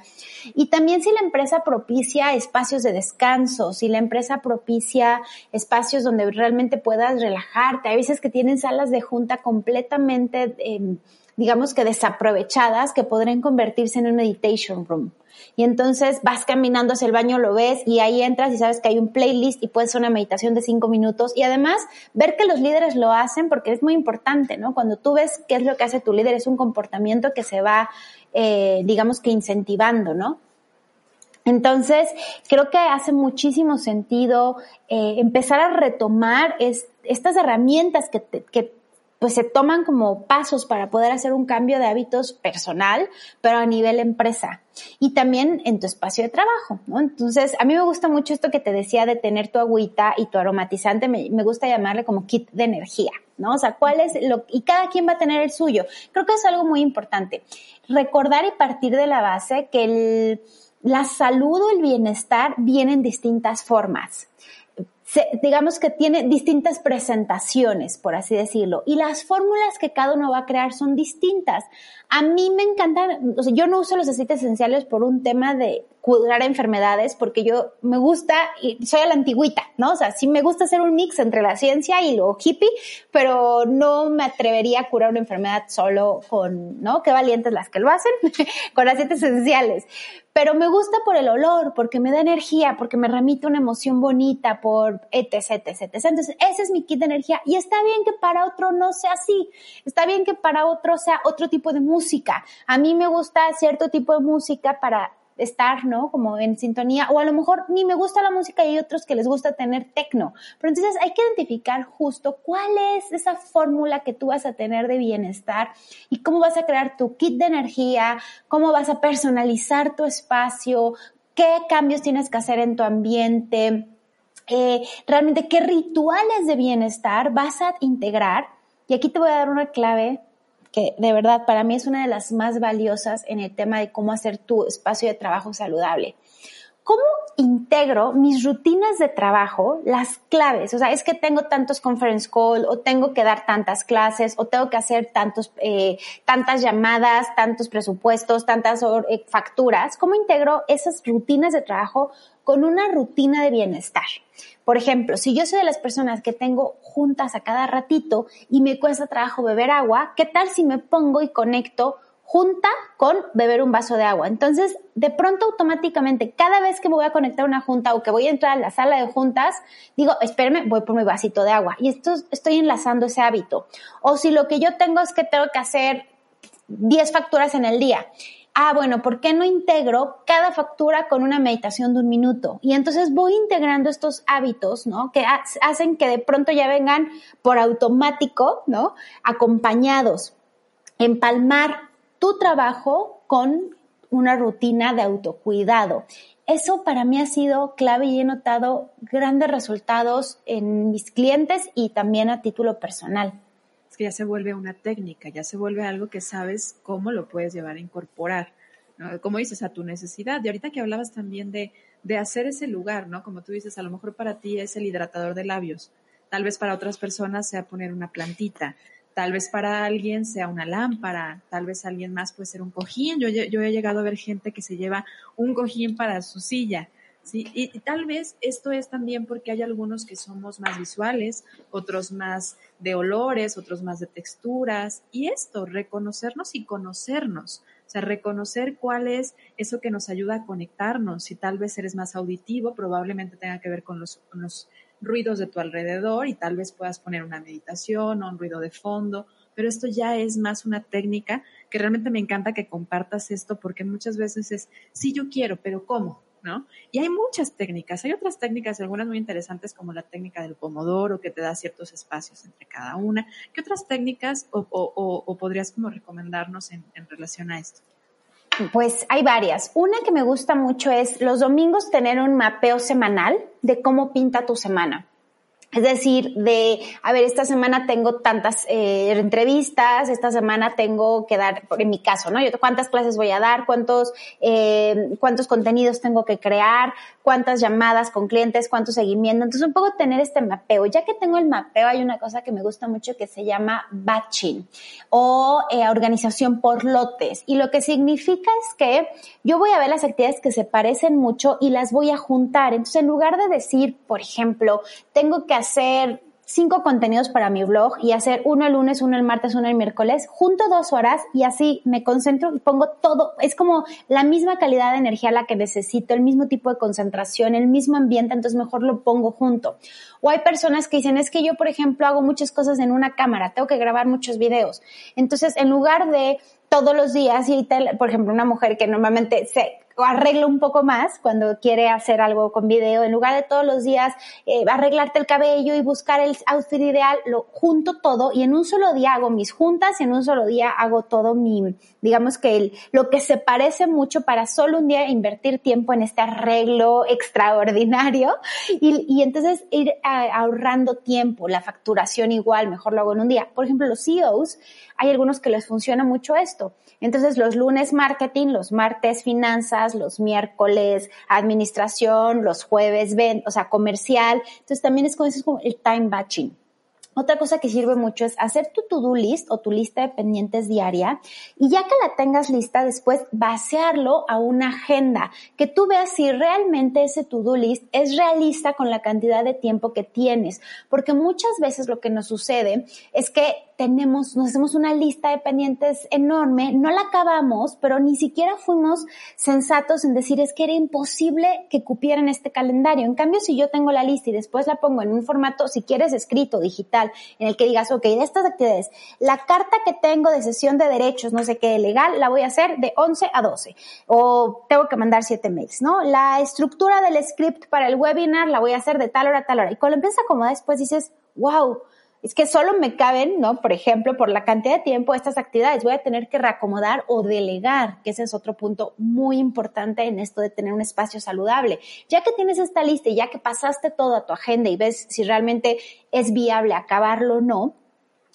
Y también si la empresa propicia espacios de descanso, si la empresa propicia espacios donde realmente puedas relajarte. Hay veces que tienen salas de junta completamente... Eh, digamos que desaprovechadas que podrían convertirse en un meditation room. Y entonces vas caminando hacia el baño, lo ves y ahí entras y sabes que hay un playlist y puedes hacer una meditación de cinco minutos. Y además ver que los líderes lo hacen porque es muy importante, ¿no? Cuando tú ves qué es lo que hace tu líder, es un comportamiento que se va, eh, digamos que incentivando, ¿no? Entonces, creo que hace muchísimo sentido eh, empezar a retomar estas herramientas que, que pues se toman como pasos para poder hacer un cambio de hábitos personal, pero a nivel empresa y también en tu espacio de trabajo, ¿no? Entonces, a mí me gusta mucho esto que te decía de tener tu agüita y tu aromatizante, me, me gusta llamarle como kit de energía, ¿no? O sea, cuál es lo, y cada quien va a tener el suyo. Creo que es algo muy importante. Recordar y partir de la base que el, la salud o el bienestar vienen en distintas formas digamos que tiene distintas presentaciones, por así decirlo, y las fórmulas que cada uno va a crear son distintas. A mí me encantan, o sea, yo no uso los aceites esenciales por un tema de curar enfermedades, porque yo me gusta, y soy a la antigüita, ¿no? O sea, sí me gusta hacer un mix entre la ciencia y lo hippie, pero no me atrevería a curar una enfermedad solo con, ¿no? Qué valientes las que lo hacen, con aceites esenciales pero me gusta por el olor, porque me da energía, porque me remite una emoción bonita, por etc, etc, etc. Entonces, ese es mi kit de energía y está bien que para otro no sea así, está bien que para otro sea otro tipo de música. A mí me gusta cierto tipo de música para estar, ¿no? Como en sintonía, o a lo mejor ni me gusta la música y hay otros que les gusta tener tecno. Pero entonces hay que identificar justo cuál es esa fórmula que tú vas a tener de bienestar y cómo vas a crear tu kit de energía, cómo vas a personalizar tu espacio, qué cambios tienes que hacer en tu ambiente, eh, realmente qué rituales de bienestar vas a integrar. Y aquí te voy a dar una clave que de verdad para mí es una de las más valiosas en el tema de cómo hacer tu espacio de trabajo saludable. ¿Cómo integro mis rutinas de trabajo, las claves? O sea, es que tengo tantos conference call o tengo que dar tantas clases o tengo que hacer tantos, eh, tantas llamadas, tantos presupuestos, tantas eh, facturas. ¿Cómo integro esas rutinas de trabajo con una rutina de bienestar? Por ejemplo, si yo soy de las personas que tengo juntas a cada ratito y me cuesta trabajo beber agua, ¿qué tal si me pongo y conecto junta con beber un vaso de agua? Entonces, de pronto automáticamente, cada vez que me voy a conectar a una junta o que voy a entrar a la sala de juntas, digo, espérame, voy por mi vasito de agua. Y esto estoy enlazando ese hábito. O si lo que yo tengo es que tengo que hacer 10 facturas en el día ah, bueno, ¿por qué no integro cada factura con una meditación de un minuto? Y entonces voy integrando estos hábitos, ¿no? Que hacen que de pronto ya vengan por automático, ¿no? Acompañados. Empalmar tu trabajo con una rutina de autocuidado. Eso para mí ha sido clave y he notado grandes resultados en mis clientes y también a título personal ya se vuelve una técnica, ya se vuelve algo que sabes cómo lo puedes llevar a incorporar, como dices, a tu necesidad. Y ahorita que hablabas también de, de hacer ese lugar, ¿no? Como tú dices, a lo mejor para ti es el hidratador de labios, tal vez para otras personas sea poner una plantita, tal vez para alguien sea una lámpara, tal vez alguien más puede ser un cojín. Yo, yo he llegado a ver gente que se lleva un cojín para su silla ¿sí? Y, tal vez esto es también porque hay algunos que somos más visuales, otros más de olores, otros más de texturas, y esto, reconocernos y conocernos. O sea, reconocer cuál es eso que nos ayuda a conectarnos. Si tal vez eres más auditivo, probablemente tenga que ver con los, con los ruidos de tu alrededor y tal vez puedas poner una meditación o un ruido de fondo, pero esto ya es más una técnica que realmente me encanta que compartas esto porque muchas veces es, sí, yo quiero, pero ¿cómo? ¿No? Y hay muchas técnicas, hay otras técnicas, algunas muy interesantes como la técnica del pomodoro que te da ciertos espacios entre cada una. ¿Qué otras técnicas o, podrías como recomendarnos en relación a esto? Pues hay varias. Una que me gusta mucho es los domingos tener un mapeo semanal de cómo pinta tu semana. Es decir, de, a ver, esta semana tengo tantas eh, entrevistas, esta semana tengo que dar, en mi caso, ¿no? Yo, ¿Cuántas clases voy a dar? ¿Cuántos, eh, cuántos contenidos tengo que crear? ¿Cuántas llamadas con clientes? ¿Cuánto seguimiento? Entonces, un poco tener este mapeo. Ya que tengo el mapeo, hay una cosa que me gusta mucho que se llama batching o eh, organización por lotes. Y lo que significa es que yo voy a ver las actividades que se parecen mucho y las voy a juntar. Entonces, en lugar de decir, por ejemplo, tengo que hacer cinco contenidos para mi blog y hacer uno el lunes, uno el martes, uno el miércoles, junto dos horas y así me concentro y pongo todo. Es como la misma calidad de energía la que necesito, el mismo tipo de concentración, el mismo ambiente, entonces mejor lo pongo junto. O hay personas que dicen, es que yo, por ejemplo, hago muchas cosas en una cámara, tengo que grabar muchos videos. Entonces, en lugar de todos los días y, por ejemplo, una mujer que normalmente se arreglo un poco más cuando quiere hacer algo con video, en lugar de todos los días eh, arreglarte el cabello y buscar el outfit ideal, lo junto todo y en un solo día hago mis juntas y en un solo día hago todo mi, digamos que el, lo que se parece mucho para solo un día invertir tiempo en este arreglo extraordinario y, y entonces ir ahorrando tiempo, la facturación igual, mejor lo hago en un día. Por ejemplo, los CEOs, hay algunos que les funciona mucho esto. Entonces, los lunes marketing, los martes finanzas, los miércoles administración, los jueves ven, o sea, comercial. Entonces, también es como, el time batching. Otra cosa que sirve mucho es hacer tu to-do list o tu lista de pendientes diaria y ya que la tengas lista, después vaciarlo a una agenda, que tú veas si realmente ese to-do list es realista con la cantidad de tiempo que tienes, porque muchas veces lo que nos sucede es que tenemos, nos hacemos una lista de pendientes enorme, no la acabamos, pero ni siquiera fuimos sensatos en decir es que era imposible que cupieran este calendario. En cambio, si yo tengo la lista y después la pongo en un formato, si quieres escrito, digital, en el que digas, ok, de estas actividades, la carta que tengo de sesión de derechos, no sé qué, legal, la voy a hacer de 11 a 12, o tengo que mandar 7 mails, ¿no? La estructura del script para el webinar la voy a hacer de tal hora a tal hora. Y cuando empiezas a acomodar, después dices, wow, es que solo me caben, ¿no? Por ejemplo, por la cantidad de tiempo estas actividades, voy a tener que reacomodar o delegar, que ese es otro punto muy importante en esto de tener un espacio saludable. Ya que tienes esta lista y ya que pasaste todo a tu agenda y ves si realmente es viable acabarlo o no,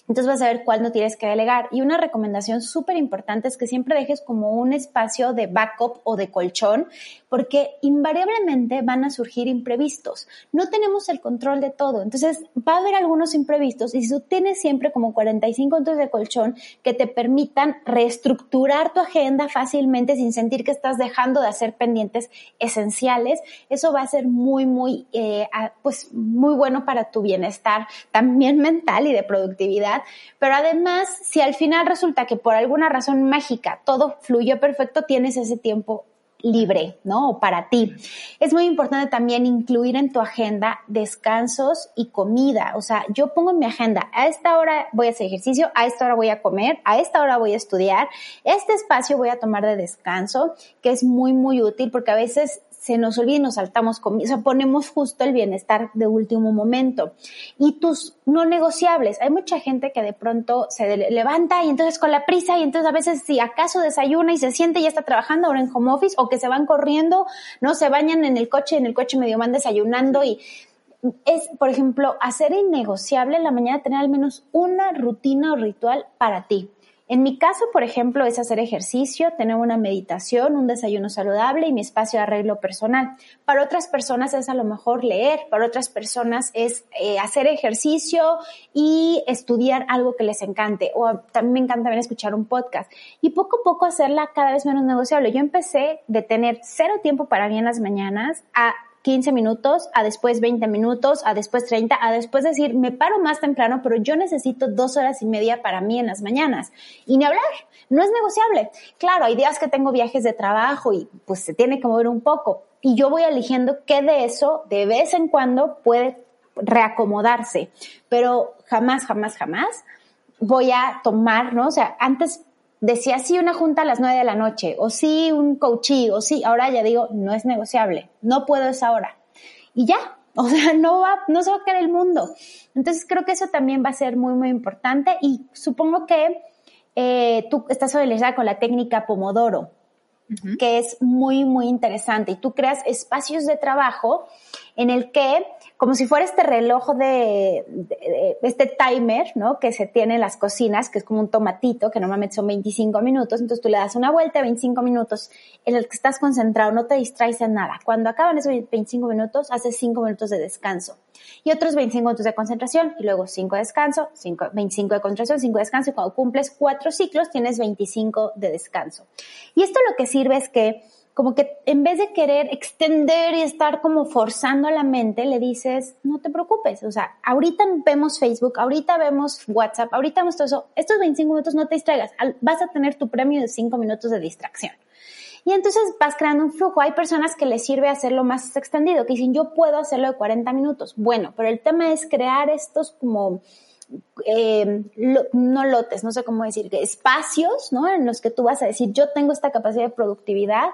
entonces vas a ver cuál no tienes que delegar. Y una recomendación súper importante es que siempre dejes como un espacio de backup o de colchón, porque invariablemente van a surgir imprevistos. No tenemos el control de todo. Entonces va a haber algunos imprevistos y si tú tienes siempre como 45 minutos de colchón que te permitan reestructurar tu agenda fácilmente sin sentir que estás dejando de hacer pendientes esenciales, eso va a ser muy, muy, eh, pues muy bueno para tu bienestar también mental y de productividad pero además, si al final resulta que por alguna razón mágica todo fluyó perfecto, tienes ese tiempo libre, ¿no? O para ti. Es muy importante también incluir en tu agenda descansos y comida. O sea, yo pongo en mi agenda, a esta hora voy a hacer ejercicio, a esta hora voy a comer, a esta hora voy a estudiar, este espacio voy a tomar de descanso, que es muy, muy útil porque a veces se nos olvida y nos saltamos con, o sea, ponemos justo el bienestar de último momento. Y tus no negociables, hay mucha gente que de pronto se levanta y entonces con la prisa y entonces a veces si acaso desayuna y se siente y ya está trabajando ahora en home office o que se van corriendo, no se bañan en el coche, en el coche medio van desayunando y es, por ejemplo, hacer innegociable en la mañana tener al menos una rutina o ritual para ti. En mi caso, por ejemplo, es hacer ejercicio, tener una meditación, un desayuno saludable y mi espacio de arreglo personal. Para otras personas es a lo mejor leer, para otras personas es eh, hacer ejercicio y estudiar algo que les encante. O también me encanta también escuchar un podcast. Y poco a poco hacerla cada vez menos negociable. Yo empecé de tener cero tiempo para mí en las mañanas a 15 minutos, a después 20 minutos, a después 30, a después decir, me paro más temprano, pero yo necesito dos horas y media para mí en las mañanas. Y ni hablar, no es negociable. Claro, hay días que tengo viajes de trabajo y pues se tiene que mover un poco. Y yo voy eligiendo qué de eso de vez en cuando puede reacomodarse, pero jamás, jamás, jamás voy a tomar, ¿no? O sea, antes decía sí una junta a las nueve de la noche, o sí un coaching, o sí, ahora ya digo, no es negociable, no puedo esa hora. Y ya, o sea, no va, no se va a caer el mundo. Entonces creo que eso también va a ser muy, muy importante y supongo que eh, tú estás familiarizada con la técnica Pomodoro, que es muy, muy interesante y tú creas espacios de trabajo en el que como si fuera este reloj de, este timer, ¿no? Que se tiene en las cocinas, que es como un tomatito, que normalmente son 25 minutos, entonces tú le das una vuelta, 25 minutos, en el que estás concentrado, no te distraes en nada. Cuando acaban esos 25 minutos, haces 5 minutos de descanso. Y otros 25 minutos de concentración, y luego 5 de descanso, 5, 25 de concentración, 5 de descanso, y cuando cumples 4 ciclos, tienes 25 de descanso. Y esto lo que sirve es que como que en vez de querer extender y estar como forzando a la mente, le dices, no te preocupes, o sea, ahorita vemos Facebook, ahorita vemos WhatsApp, ahorita vemos todo eso, estos 25 minutos no te distraigas, vas a tener tu premio de 5 minutos de distracción. Y entonces vas creando un flujo. Hay personas que les sirve hacerlo más extendido, que dicen, yo puedo hacerlo de 40 minutos. Bueno, pero el tema es crear estos como eh, no lotes, no sé cómo decir, espacios, ¿no? En los que tú vas a decir, yo tengo esta capacidad de productividad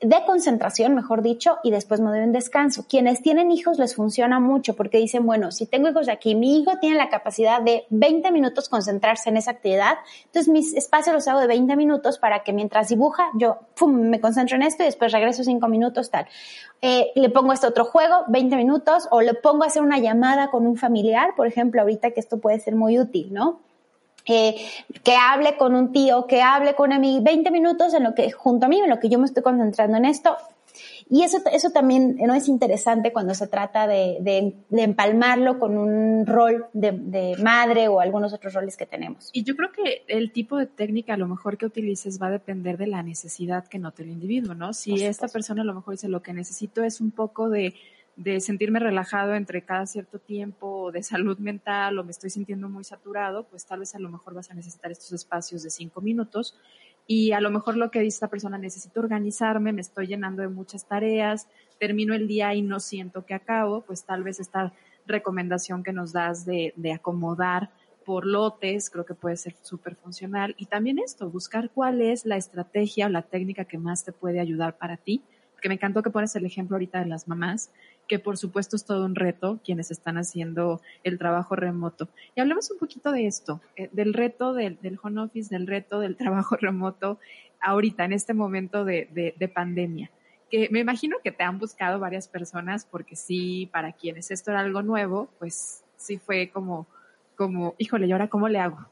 de concentración, mejor dicho, y después me doy un descanso. Quienes tienen hijos les funciona mucho porque dicen, bueno, si tengo hijos aquí, mi hijo tiene la capacidad de 20 minutos concentrarse en esa actividad, entonces mis espacios los hago de 20 minutos para que mientras dibuja, yo me concentro en esto y después regreso 5 minutos, tal. Eh, le pongo este otro juego, 20 minutos, o le pongo a hacer una llamada con un familiar, por ejemplo, ahorita que esto puede ser muy útil, ¿no? Que hable con un tío, que hable con mí 20 minutos en lo que, junto a mí, en lo que yo me estoy concentrando en esto. Y eso, eso también no es interesante cuando se trata de, de, empalmarlo con un rol de, de, madre o algunos otros roles que tenemos. Y yo creo que el tipo de técnica a lo mejor que utilices va a depender de la necesidad que note el individuo, ¿no? Si esta persona a lo mejor dice lo que necesito es un poco de de sentirme relajado entre cada cierto tiempo, de salud mental o me estoy sintiendo muy saturado, pues tal vez a lo mejor vas a necesitar estos espacios de cinco minutos. Y a lo mejor lo que dice esta persona, necesito organizarme, me estoy llenando de muchas tareas, termino el día y no siento que acabo, pues tal vez esta recomendación que nos das de, de acomodar por lotes, creo que puede ser súper funcional. Y también esto, buscar cuál es la estrategia o la técnica que más te puede ayudar para ti. Porque me encantó que pones el ejemplo ahorita de las mamás, que por supuesto es todo un reto quienes están haciendo el trabajo remoto. Y hablemos un poquito de esto, eh, del reto del, home office, del reto del trabajo remoto ahorita, en este momento de, de, pandemia que me imagino que te han buscado varias personas porque sí, para quienes esto era algo nuevo, pues sí fue como, como, híjole, ¿y ahora cómo le hago?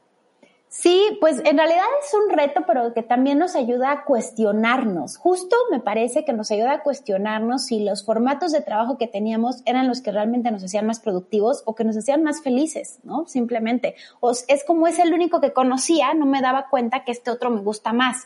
Sí, pues en realidad es un reto, pero que también nos ayuda a cuestionarnos. Justo me parece que nos ayuda a cuestionarnos si los formatos de trabajo que teníamos eran los que realmente nos hacían más productivos o que nos hacían más felices, ¿no? Simplemente. O es como es el único que conocía, no me daba cuenta que este otro me gusta más.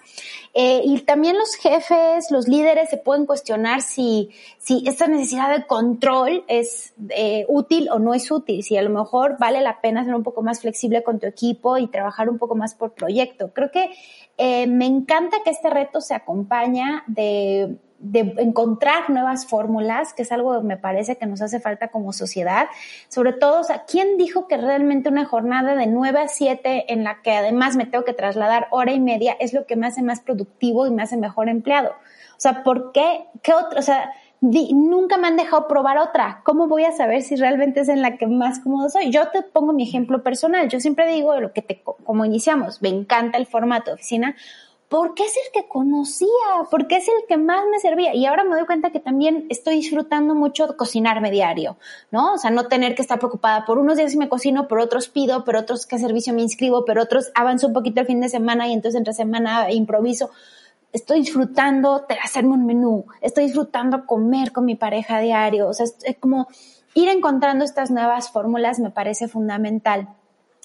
Eh, y también los jefes, los líderes se pueden cuestionar si, si esta necesidad de control es eh, útil o no es útil, si a lo mejor vale la pena ser un poco más flexible con tu equipo y trabajar un poco más por proyecto. Creo que eh, me encanta que este reto se acompaña de, encontrar nuevas fórmulas, que es algo que me parece que nos hace falta como sociedad. Sobre todo, o sea, ¿quién dijo que realmente una jornada de 9 a 7 en la que además me tengo que trasladar hora y media es lo que me hace más productivo y me hace mejor empleado? O sea, ¿por qué? ¿Qué otro? O sea, nunca me han dejado probar otra. ¿Cómo voy a saber si realmente es en la que más cómodo soy? Yo te pongo mi ejemplo personal. Yo siempre digo lo que te, como iniciamos, me encanta el formato de oficina porque es el que conocía, porque es el que más me servía. Y ahora me doy cuenta que también estoy disfrutando mucho cocinarme diario, ¿no? O sea, no tener que estar preocupada por unos días si me cocino, por otros pido, por otros qué servicio me inscribo, pero otros avanzo un poquito el fin de semana y entonces entre semana improviso estoy disfrutando hacerme un menú, estoy disfrutando comer con mi pareja diario, o sea, es, como ir encontrando estas nuevas fórmulas me parece fundamental.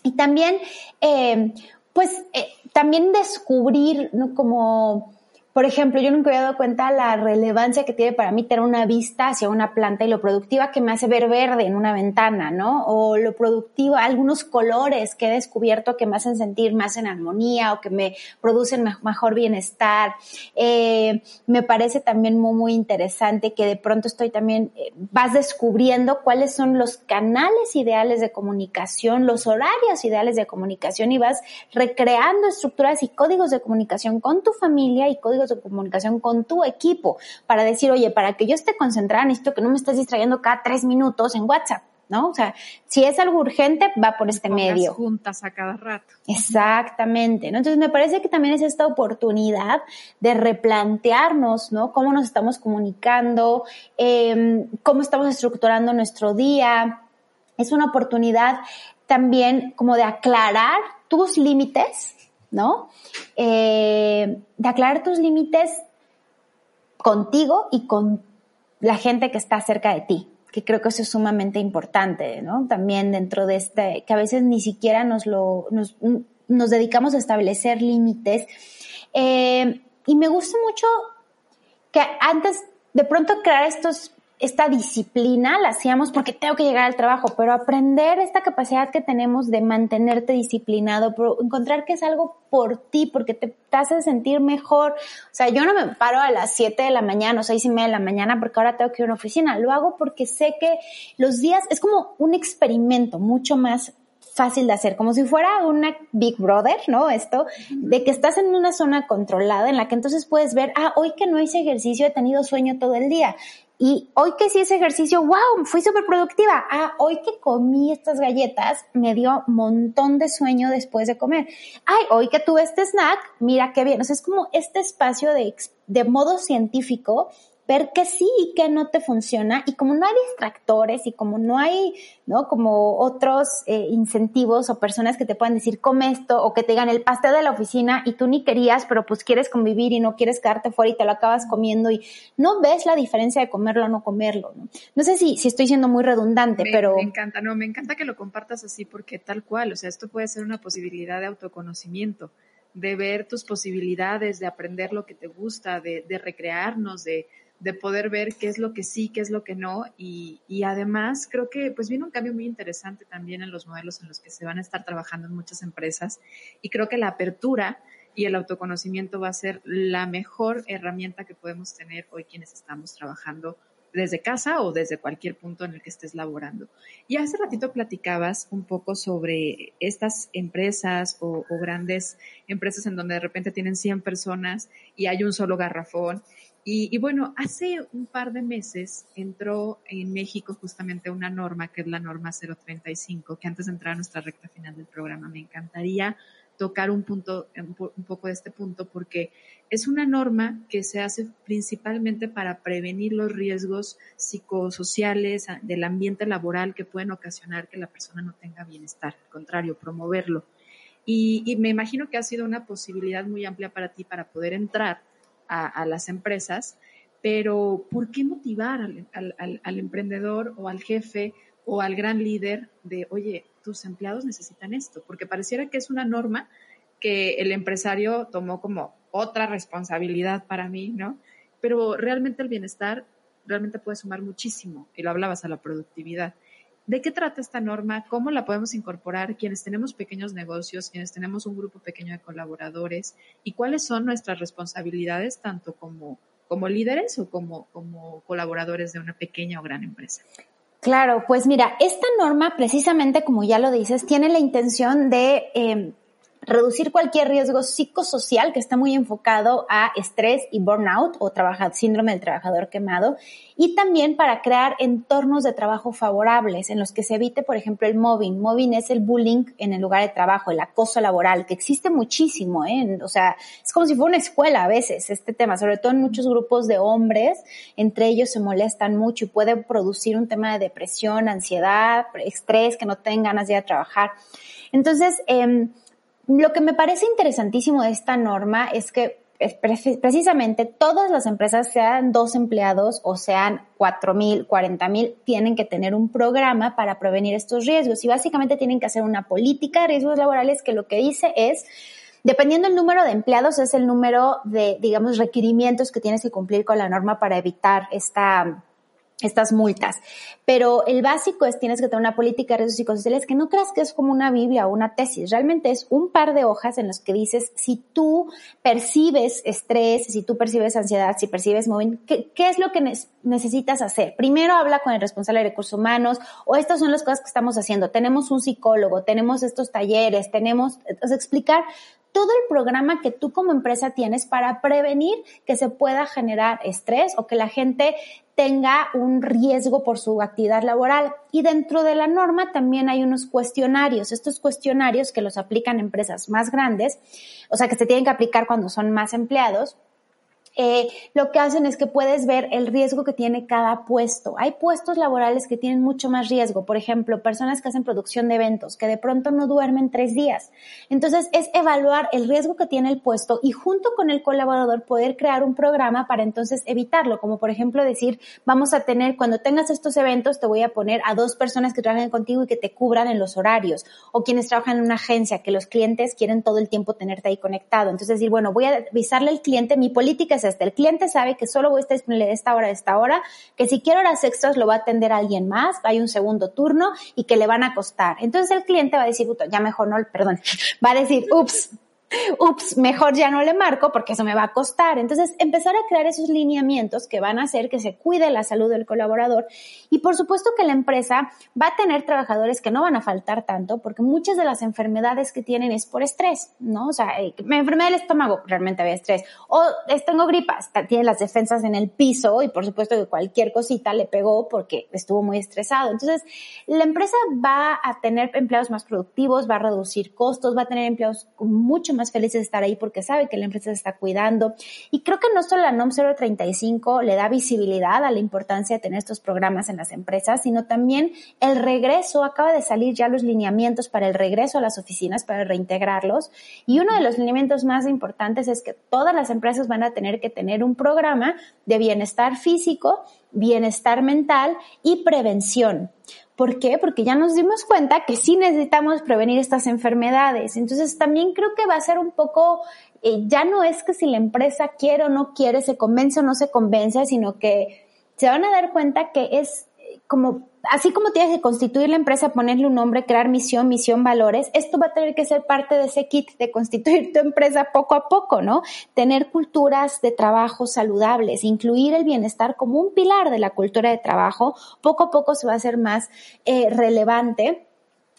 Y también, eh, pues, eh, también descubrir, ¿no? Como por ejemplo, yo nunca había dado cuenta la relevancia que tiene para mí tener una vista hacia una planta y lo productiva que me hace ver verde en una ventana, ¿no? O lo productivo, algunos colores que he descubierto que me hacen sentir más en armonía o que me producen mejor bienestar. Eh, me parece también muy, muy interesante que de pronto estoy también, eh, vas descubriendo cuáles son los canales ideales de comunicación, los horarios ideales de comunicación y vas recreando estructuras y códigos de comunicación con tu familia y códigos de comunicación con tu equipo para decir, oye, para que yo esté concentrada, necesito que no me estés distrayendo cada tres minutos en WhatsApp. ¿no? O sea, si es algo urgente, va por este medio. juntas a cada rato. Exactamente, ¿no? Entonces me parece que también es esta oportunidad de replantearnos, ¿no? Cómo nos estamos comunicando, em, cómo estamos estructurando nuestro día. Es una oportunidad también como de aclarar tus límites, ¿no? Eh, de aclarar tus límites contigo y con la gente que está cerca de ti, que creo que eso es sumamente importante, ¿no? También dentro de este, que a veces ni siquiera nos lo, nos, dedicamos a establecer límites. Eh, y me gusta mucho que antes de pronto crear estos esta disciplina la hacíamos porque tengo que llegar al trabajo, pero aprender esta capacidad que tenemos de mantenerte disciplinado, encontrar que es algo por ti, porque te, hace sentir mejor. O sea, yo no me paro a las 7 de la mañana o 6 y media de la mañana porque ahora tengo que ir a una oficina. Lo hago porque sé que los días es como un experimento mucho más fácil de hacer, como si fuera una Big Brother, ¿no? Esto, de que estás en una zona controlada en la que entonces puedes ver, ah, hoy que no hice ejercicio he tenido sueño todo el día. Y hoy que sí ese ejercicio, wow, fui súper productiva. Ah, hoy que comí estas galletas, me dio un montón de sueño después de comer. Ay, hoy que tuve este snack, mira qué bien. O sea, es como este espacio de, de modo científico ver que sí y que no te funciona y como no hay distractores y como no hay, ¿no? Como otros eh, incentivos o personas que te puedan decir come esto o que te digan el pastel de la oficina y tú ni querías, pero pues quieres convivir y no quieres quedarte fuera y te lo acabas comiendo y no ves la diferencia de comerlo o no comerlo, ¿no? No sé si, si estoy siendo muy redundante, pero... Me encanta, no, me encanta que lo compartas así porque tal cual, o sea, esto puede ser una posibilidad de autoconocimiento de ver tus posibilidades, de aprender lo que te gusta, de, de recrearnos, de, de poder ver qué es lo que sí, qué es lo que no. Y, y, además creo que pues viene un cambio muy interesante también en los modelos en los que se van a estar trabajando en muchas empresas. Y creo que la apertura y el autoconocimiento va a ser la mejor herramienta que podemos tener hoy quienes estamos trabajando desde casa o desde cualquier punto en el que estés laborando. Y hace ratito platicabas un poco sobre estas empresas o, o, grandes empresas en donde de repente tienen 100 personas y hay un solo garrafón y, bueno, hace un par de meses entró en México justamente una norma que es la norma 035, que antes de entrar a nuestra recta final del programa me encantaría tocar un punto, un poco de este punto, porque es una norma que se hace principalmente para prevenir los riesgos psicosociales del ambiente laboral que pueden ocasionar que la persona no tenga bienestar, al contrario, promoverlo. Y, y me imagino que ha sido una posibilidad muy amplia para ti para poder entrar a, las empresas, pero ¿por qué motivar al, emprendedor o al jefe o al gran líder de, oye, tus empleados necesitan esto? Porque pareciera que es una norma que el empresario tomó como otra responsabilidad para mí, ¿no? Pero realmente el bienestar realmente puede sumar muchísimo, y lo hablabas a la productividad. ¿De qué trata esta norma? ¿Cómo la podemos incorporar quienes tenemos pequeños negocios, quienes tenemos un grupo pequeño de colaboradores? ¿Y cuáles son nuestras responsabilidades tanto como, como líderes o como, como colaboradores de una pequeña o gran empresa? Claro, pues mira, esta norma precisamente, como ya lo dices, tiene la intención de... Eh, reducir cualquier riesgo psicosocial que está muy enfocado a estrés y burnout o síndrome del trabajador quemado y también para crear entornos de trabajo favorables en los que se evite, por ejemplo, el mobbing. Mobbing es el bullying en el lugar de trabajo, el acoso laboral, que existe muchísimo, ¿eh? O sea, es como si fuera una escuela a veces este tema, sobre todo en muchos grupos de hombres, entre ellos se molestan mucho y puede producir un tema de depresión, ansiedad, estrés, que no tengan ganas de ir a trabajar. Entonces, eh, lo que me parece interesantísimo de esta norma es que precisamente todas las empresas, sean dos empleados o sean cuatro mil, cuarenta mil, tienen que tener un programa para prevenir estos riesgos y básicamente tienen que hacer una política de riesgos laborales que lo que dice es Dependiendo del número de empleados, es el número de, digamos, requerimientos que tienes que cumplir con la norma para evitar esta, estas multas. Pero el básico es tienes que tener una política de redes psicosociales que no creas que es como una Biblia o una tesis. Realmente es un par de hojas en las que dices si tú percibes estrés, si tú percibes ansiedad, si percibes movimiento, ¿qué, ¿qué, es lo que necesitas hacer? Primero habla con el responsable de recursos humanos o estas son las cosas que estamos haciendo. Tenemos un psicólogo, tenemos estos talleres, tenemos, explicar todo el programa que tú como empresa tienes para prevenir que se pueda generar estrés o que la gente tenga un riesgo por su laboral. Y dentro de la norma también hay unos cuestionarios. Estos cuestionarios que los aplican empresas más grandes, o sea, que se tienen que aplicar cuando son más empleados, eh, lo que hacen es que puedes ver el riesgo que tiene cada puesto. Hay puestos laborales que tienen mucho más riesgo. Por ejemplo, personas que hacen producción de eventos, que de pronto no duermen tres días. Entonces, es evaluar el riesgo que tiene el puesto y junto con el colaborador poder crear un programa para entonces evitarlo. Como por ejemplo decir, vamos a tener, cuando tengas estos eventos, te voy a poner a dos personas que trabajen contigo y que te cubran en los horarios. O quienes trabajan en una agencia, que los clientes quieren todo el tiempo tenerte ahí conectado. Entonces, decir, bueno, voy a avisarle al cliente, mi política es el cliente sabe que solo voy a estar disponible esta hora a esta hora, que si quiero horas extras lo va a atender alguien más, hay un segundo turno y que le van a costar. Entonces el cliente va a decir, ya mejor no, perdón, va a decir, ups, ups, mejor ya no le marco porque eso me va a costar. Entonces, empezar a crear esos lineamientos que van a hacer que se cuide la salud del colaborador. Y por supuesto que la empresa va a tener trabajadores que no van a faltar tanto porque muchas de las enfermedades que tienen es por estrés, ¿no? O sea, eh, me enfermé del estómago, realmente había estrés. O tengo gripas, tiene las defensas en el piso y por supuesto que cualquier cosita le pegó porque estuvo muy estresado. Entonces, la empresa va a tener empleados más productivos, va a reducir costos, va a tener empleados mucho más felices de estar ahí porque sabe que la empresa se está cuidando. Y creo que no solo la NOM 035 le da visibilidad a la importancia de tener estos programas en las empresas, sino también el regreso, acaba de salir ya los lineamientos para el regreso a las oficinas, para reintegrarlos. Y uno de los lineamientos más importantes es que todas las empresas van a tener que tener un programa de bienestar físico, bienestar mental y prevención. ¿Por qué? Porque ya nos dimos cuenta que sí necesitamos prevenir estas enfermedades. Entonces también creo que va a ser un poco, eh, ya no es que si la empresa quiere o no quiere, se convence o no se convence, sino que se van a dar cuenta que es como así como tienes que constituir la empresa, ponerle un nombre, crear misión, misión, valores, esto va a tener que ser parte de ese kit de constituir tu empresa poco a poco, ¿no? Tener culturas de trabajo saludables, incluir el bienestar como un pilar de la cultura de trabajo, poco a poco se va a hacer más eh, relevante.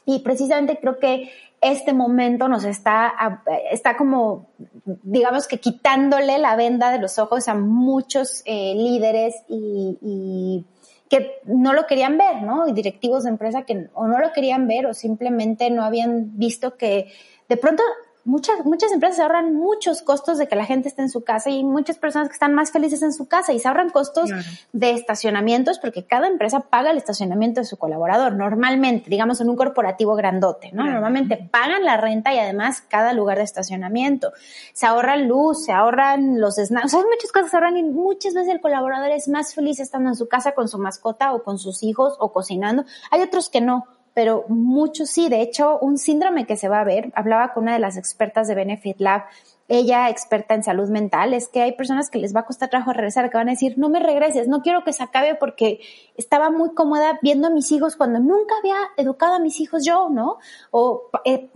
Y precisamente creo que este momento nos está, está como, digamos que quitándole la venda de los ojos a muchos eh, líderes y, y que no lo querían ver, ¿no? Y directivos de empresa que o no lo querían ver o simplemente no habían visto que de pronto muchas, muchas empresas ahorran muchos costos de que la gente esté en su casa y muchas personas que están más felices en su casa y se ahorran costos de estacionamientos porque cada empresa paga el estacionamiento de su colaborador. Normalmente, digamos en un corporativo grandote, ¿no? Normalmente pagan la renta y además cada lugar de estacionamiento. Se ahorran luz, se ahorran los snacks, o sea, hay muchas cosas que se ahorran y muchas veces el colaborador es más feliz estando en su casa con su mascota o con sus hijos o cocinando. Hay otros que no pero muchos sí. De hecho, un síndrome que se va a ver, hablaba con una de las expertas de Benefit Lab, ella experta en salud mental, es que hay personas que les va a costar trabajo regresar, que van a decir, no me regreses, no quiero que se acabe porque estaba muy cómoda viendo a mis hijos cuando nunca había educado a mis hijos yo, ¿no? O eh,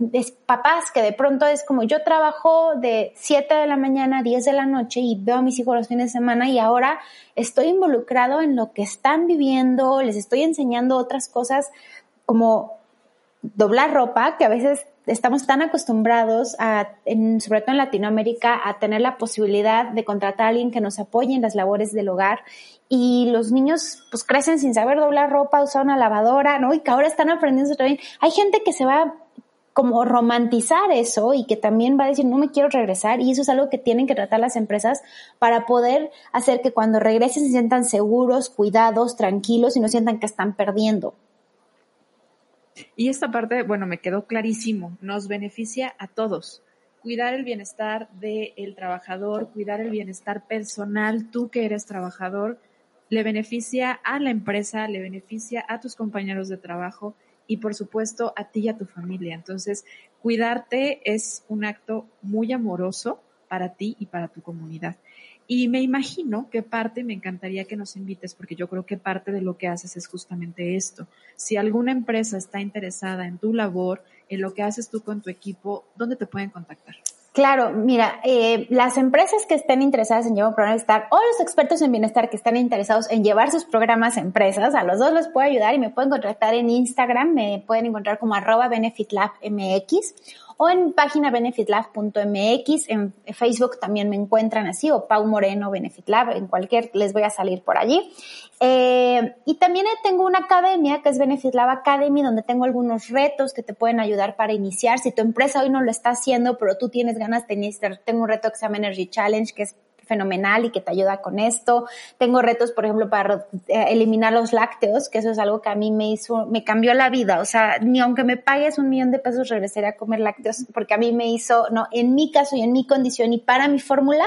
papás que de pronto es como yo trabajo de 7 de la mañana a 10 de la noche y veo a mis hijos los fines de semana y ahora estoy involucrado en lo que están viviendo, les estoy enseñando otras cosas como doblar ropa, que a veces estamos tan acostumbrados a, sobre todo en Latinoamérica, a tener la posibilidad de contratar a alguien que nos apoye en las labores del hogar y los niños pues crecen sin saber doblar ropa, usar una lavadora, ¿no? Y que ahora están aprendiendo también. Hay gente que se va como romantizar eso y que también va a decir no me quiero regresar y eso es algo que tienen que tratar las empresas para poder hacer que cuando regresen se sientan seguros, cuidados, tranquilos y no sientan que están perdiendo. Y esta parte, bueno, me quedó clarísimo, nos beneficia a todos. Cuidar el bienestar del trabajador, cuidar el bienestar personal, tú que eres trabajador, le beneficia a la empresa, le beneficia a tus compañeros de trabajo y por supuesto a ti y a tu familia. Entonces, cuidarte es un acto muy amoroso para ti y para tu comunidad. Y me imagino que parte, me encantaría que nos invites, porque yo creo que parte de lo que haces es justamente esto. Si alguna empresa está interesada en tu labor, en lo que haces tú con tu equipo, ¿dónde te pueden contactar? Claro, mira, eh, las empresas que estén interesadas en llevar un programa de bienestar o los expertos en bienestar que están interesados en llevar sus programas a empresas, a los dos les puedo ayudar y me pueden contactar en Instagram, me pueden encontrar como arroba benefitlabmx o en página benefitlab.mx, en Facebook también me encuentran así, o Pau Moreno Benefitlab, en cualquier, les voy a salir por allí. Eh, y también tengo una academia que es Benefitlab Academy, donde tengo algunos retos que te pueden ayudar para iniciar. Si tu empresa hoy no lo está haciendo, pero tú tienes ganas iniciar, tengo un reto llama Energy Challenge, que es fenomenal y que te ayuda con esto. Tengo retos, por ejemplo, para eh, eliminar los lácteos, que eso es algo que a mí me hizo, me cambió la vida. O sea, ni aunque me pagues un millón de pesos, regresaré a comer lácteos, porque a mí me hizo, no, en mi caso y en mi condición y para mi fórmula,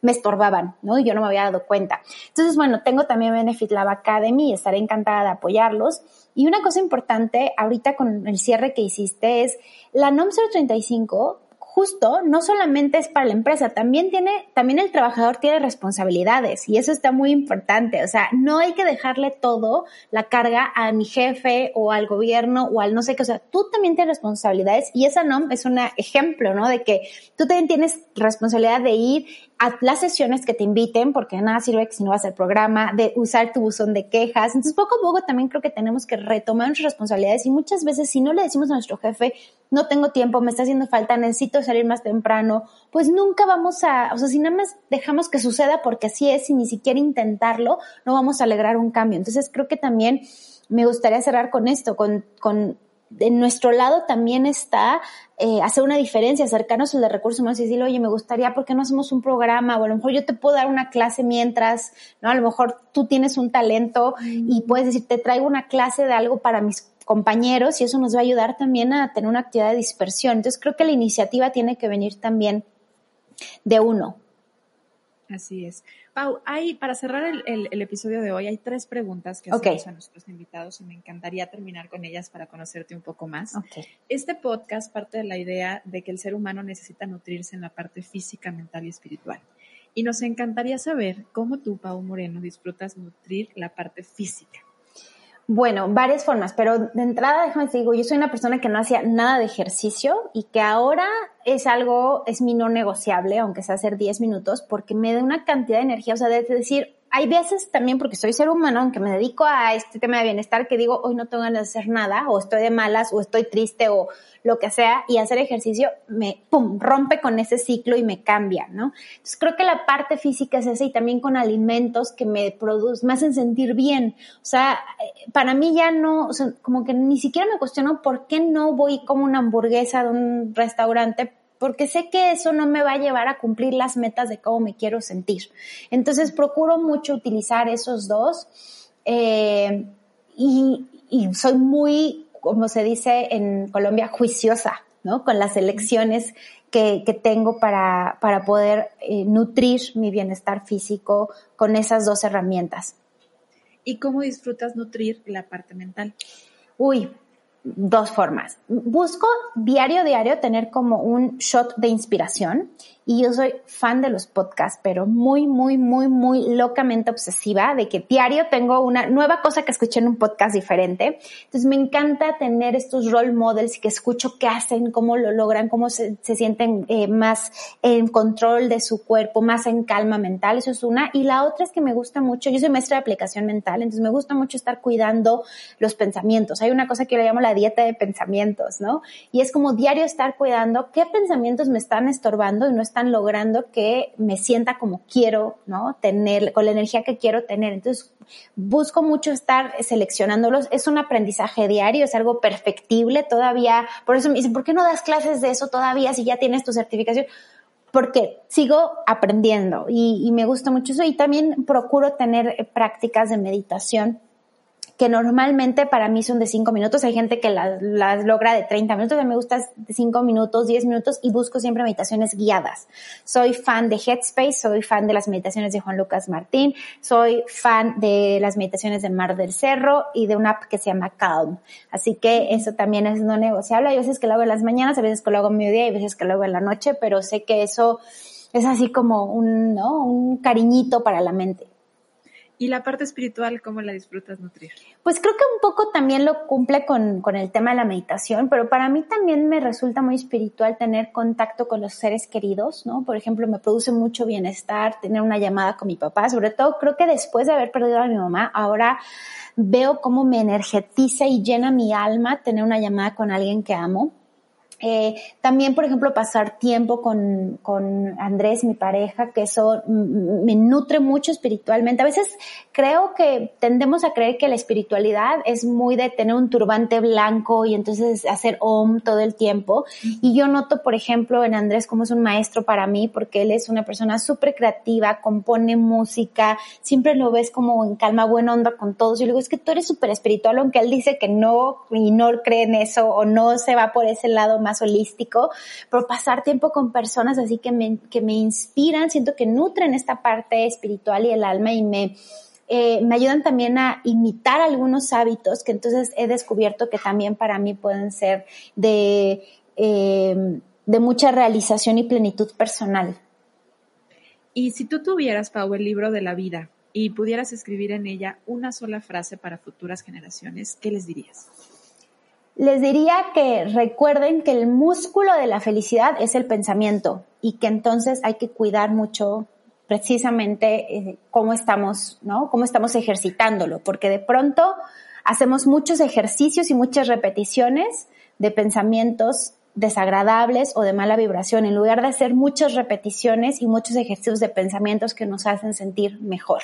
me estorbaban, ¿no? Y yo no me había dado cuenta. Entonces, bueno, tengo también Benefit Lab Academy estaré encantada de apoyarlos. Y una cosa importante ahorita con el cierre que hiciste es la NOM 035 justo no solamente es para la empresa, también tiene, también el trabajador tiene responsabilidades y eso está muy importante. O sea, no hay que dejarle todo la carga a mi jefe o al gobierno o al no sé qué. O sea, tú también tienes responsabilidades y esa NOM es un ejemplo, ¿no? De que tú también tienes responsabilidad de ir a las sesiones que te inviten, porque nada sirve que si no vas al programa, de usar tu buzón de quejas. Entonces, poco a poco también creo que tenemos que retomar nuestras responsabilidades y muchas veces si no le decimos a nuestro jefe, no tengo tiempo, me está haciendo falta, necesito salir más temprano, pues nunca vamos a, o sea, si nada más dejamos que suceda porque así es y ni siquiera intentarlo, no vamos a alegrar un cambio. Entonces, creo que también me gustaría cerrar con esto, con, con de nuestro lado también está eh, hacer una diferencia, acercarnos al de recursos humanos y decirle, oye, me gustaría, ¿por qué no hacemos un programa? O a lo mejor yo te puedo dar una clase mientras, ¿no? A lo mejor tú tienes un talento y puedes decir, te traigo una clase de algo para mis compañeros y eso nos va a ayudar también a tener una actividad de dispersión. Entonces creo que la iniciativa tiene que venir también de uno. Así es. Pau, hay, para cerrar el, episodio de hoy, hay tres preguntas que hacemos a nuestros invitados y me encantaría terminar con ellas para conocerte un poco más. Este podcast parte de la idea de que el ser humano necesita nutrirse en la parte física, mental y espiritual. Y nos encantaría saber cómo tú, Pau Moreno, disfrutas nutrir la parte física. Bueno, varias formas, pero de entrada déjame te digo, yo soy una persona que no hacía nada de ejercicio y que ahora es algo, es mi no negociable, aunque sea hacer 10 minutos, porque me da una cantidad de energía, o sea, de decir, hay veces también, porque soy ser humano, aunque me dedico a este tema de bienestar, que digo, hoy no tengo ganas de hacer nada, o estoy de malas, o estoy triste, o lo que sea, y hacer ejercicio me, pum, rompe con ese ciclo y me cambia, ¿no? Entonces creo que la parte física es esa y también con alimentos que me producen, me hacen sentir bien. O sea, eh, para mí ya no, como que ni siquiera me cuestiono por qué no voy como una hamburguesa de un restaurante porque sé que eso no me va a llevar a cumplir las metas de cómo me quiero sentir. Entonces procuro mucho utilizar esos dos eh, y, soy muy, como se dice en Colombia, juiciosa, ¿no? Con las elecciones que, tengo para, para poder eh, nutrir mi bienestar físico con esas dos herramientas. ¿Y cómo disfrutas nutrir la parte mental? Uy, dos formas. Busco diario, diario tener como un shot de inspiración y yo soy fan de los podcasts, pero muy, muy, muy, muy locamente obsesiva de que diario tengo una nueva cosa que escuché en un podcast diferente. Entonces me encanta tener estos role models y que escucho qué hacen, cómo lo logran, cómo se, sienten eh, más en control de su cuerpo, más en calma mental. Eso es una. Y la otra es que me gusta mucho, yo soy maestra de aplicación mental, entonces me gusta mucho estar cuidando los pensamientos. Hay una cosa que yo le llamo la dieta de pensamientos, ¿no? Y es como diario estar cuidando qué pensamientos me están estorbando y no están logrando que me sienta como quiero, ¿no? Tener, con la energía que quiero tener. Entonces, busco mucho estar seleccionándolos. Es un aprendizaje diario, es algo perfectible todavía. Por eso me dicen, ¿por qué no das clases de eso todavía si ya tienes tu certificación? Porque sigo aprendiendo y, y me gusta mucho eso. Y también procuro tener prácticas de meditación que normalmente para mí son de 5 minutos. Hay gente que las, las logra de 30 minutos. A mí me gusta de 5 minutos, 10 minutos y busco siempre meditaciones guiadas. Soy fan de Headspace, soy fan de las meditaciones de Juan Lucas Martín, soy fan de las meditaciones de Mar del Cerro y de una app que se llama Calm. Así que eso también es no negociable. Hay veces que lo hago en las mañanas, a veces que lo hago en mediodía, hay veces que lo hago en la noche, pero sé que eso es así como un, ¿no? un cariñito para la mente. ¿Y la parte espiritual, cómo la disfrutas nutrir? Pues creo que un poco también lo cumple con, con, el tema de la meditación, pero para mí también me resulta muy espiritual tener contacto con los seres queridos, ¿no? Por ejemplo, me produce mucho bienestar tener una llamada con mi papá, sobre todo creo que después de haber perdido a mi mamá, ahora veo cómo me energetiza y llena mi alma tener una llamada con alguien que amo. Eh, también, por ejemplo, pasar tiempo con, con Andrés, mi pareja, que eso me nutre mucho espiritualmente. A veces creo que tendemos a creer que la espiritualidad es muy de tener un turbante blanco y entonces hacer om todo el tiempo. Y yo noto, por ejemplo, en Andrés como es un maestro para mí, porque él es una persona súper creativa, compone música, siempre lo ves como en calma, buena onda con todos. Yo le digo, es que tú eres súper espiritual, aunque él dice que no y no cree en eso o no se va por ese lado más holístico, pero pasar tiempo con personas así que me, que me inspiran, siento que nutren esta parte espiritual y el alma y me, eh, me ayudan también a imitar algunos hábitos que entonces he descubierto que también para mí pueden ser de, eh, de mucha realización y plenitud personal. Y si tú tuvieras, Pau, el libro de la vida y pudieras escribir en ella una sola frase para futuras generaciones, ¿qué les dirías? Les diría que recuerden que el músculo de la felicidad es el pensamiento y que entonces hay que cuidar mucho precisamente eh, cómo estamos, ¿no? Cómo estamos ejercitándolo, porque de pronto hacemos muchos ejercicios y muchas repeticiones de pensamientos desagradables o de mala vibración, en lugar de hacer muchas repeticiones y muchos ejercicios de pensamientos que nos hacen sentir mejor.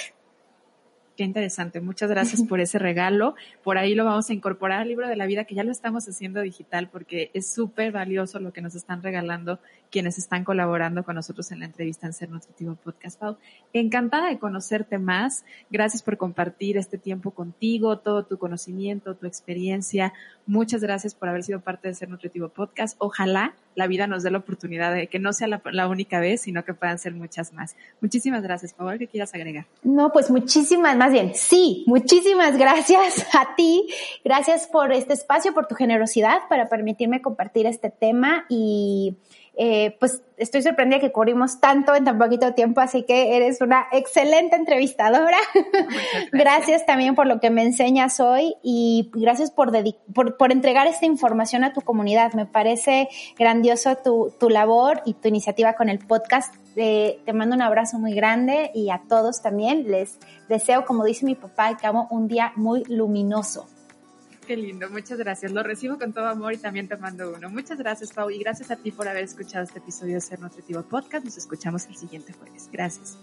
Qué interesante. Muchas gracias por ese regalo. Por ahí lo vamos a incorporar al libro de la vida, que ya lo estamos haciendo digital porque es súper valioso lo que nos están regalando quienes están colaborando con nosotros en la entrevista en Ser Nutritivo Podcast. Pau, encantada de conocerte más. Gracias por compartir este tiempo contigo, todo tu conocimiento, tu experiencia. Muchas gracias por haber sido parte de Ser Nutritivo Podcast. Ojalá la vida nos dé la oportunidad de que no sea la, única vez, sino que puedan ser muchas más. Muchísimas gracias. Por favor, ¿qué quieras agregar? No, pues muchísimas, bien, sí, muchísimas gracias a ti. Gracias por este espacio, por tu generosidad para permitirme compartir este tema y eh, pues estoy sorprendida que cubrimos tanto en tan poquito tiempo, así que eres una excelente entrevistadora. Gracias. gracias. también por lo que me enseñas hoy y gracias por, por, por, entregar esta información a tu comunidad. Me parece grandioso tu, tu labor y tu iniciativa con el podcast. Eh, te mando un abrazo muy grande y a todos también les deseo, como dice mi papá, que hago un día muy luminoso. Qué lindo, muchas gracias. Lo recibo con todo amor y también te mando uno. Muchas gracias, Pau, y gracias a ti por haber escuchado este episodio de Ser Nutritivo Podcast. Nos escuchamos el siguiente jueves. Gracias.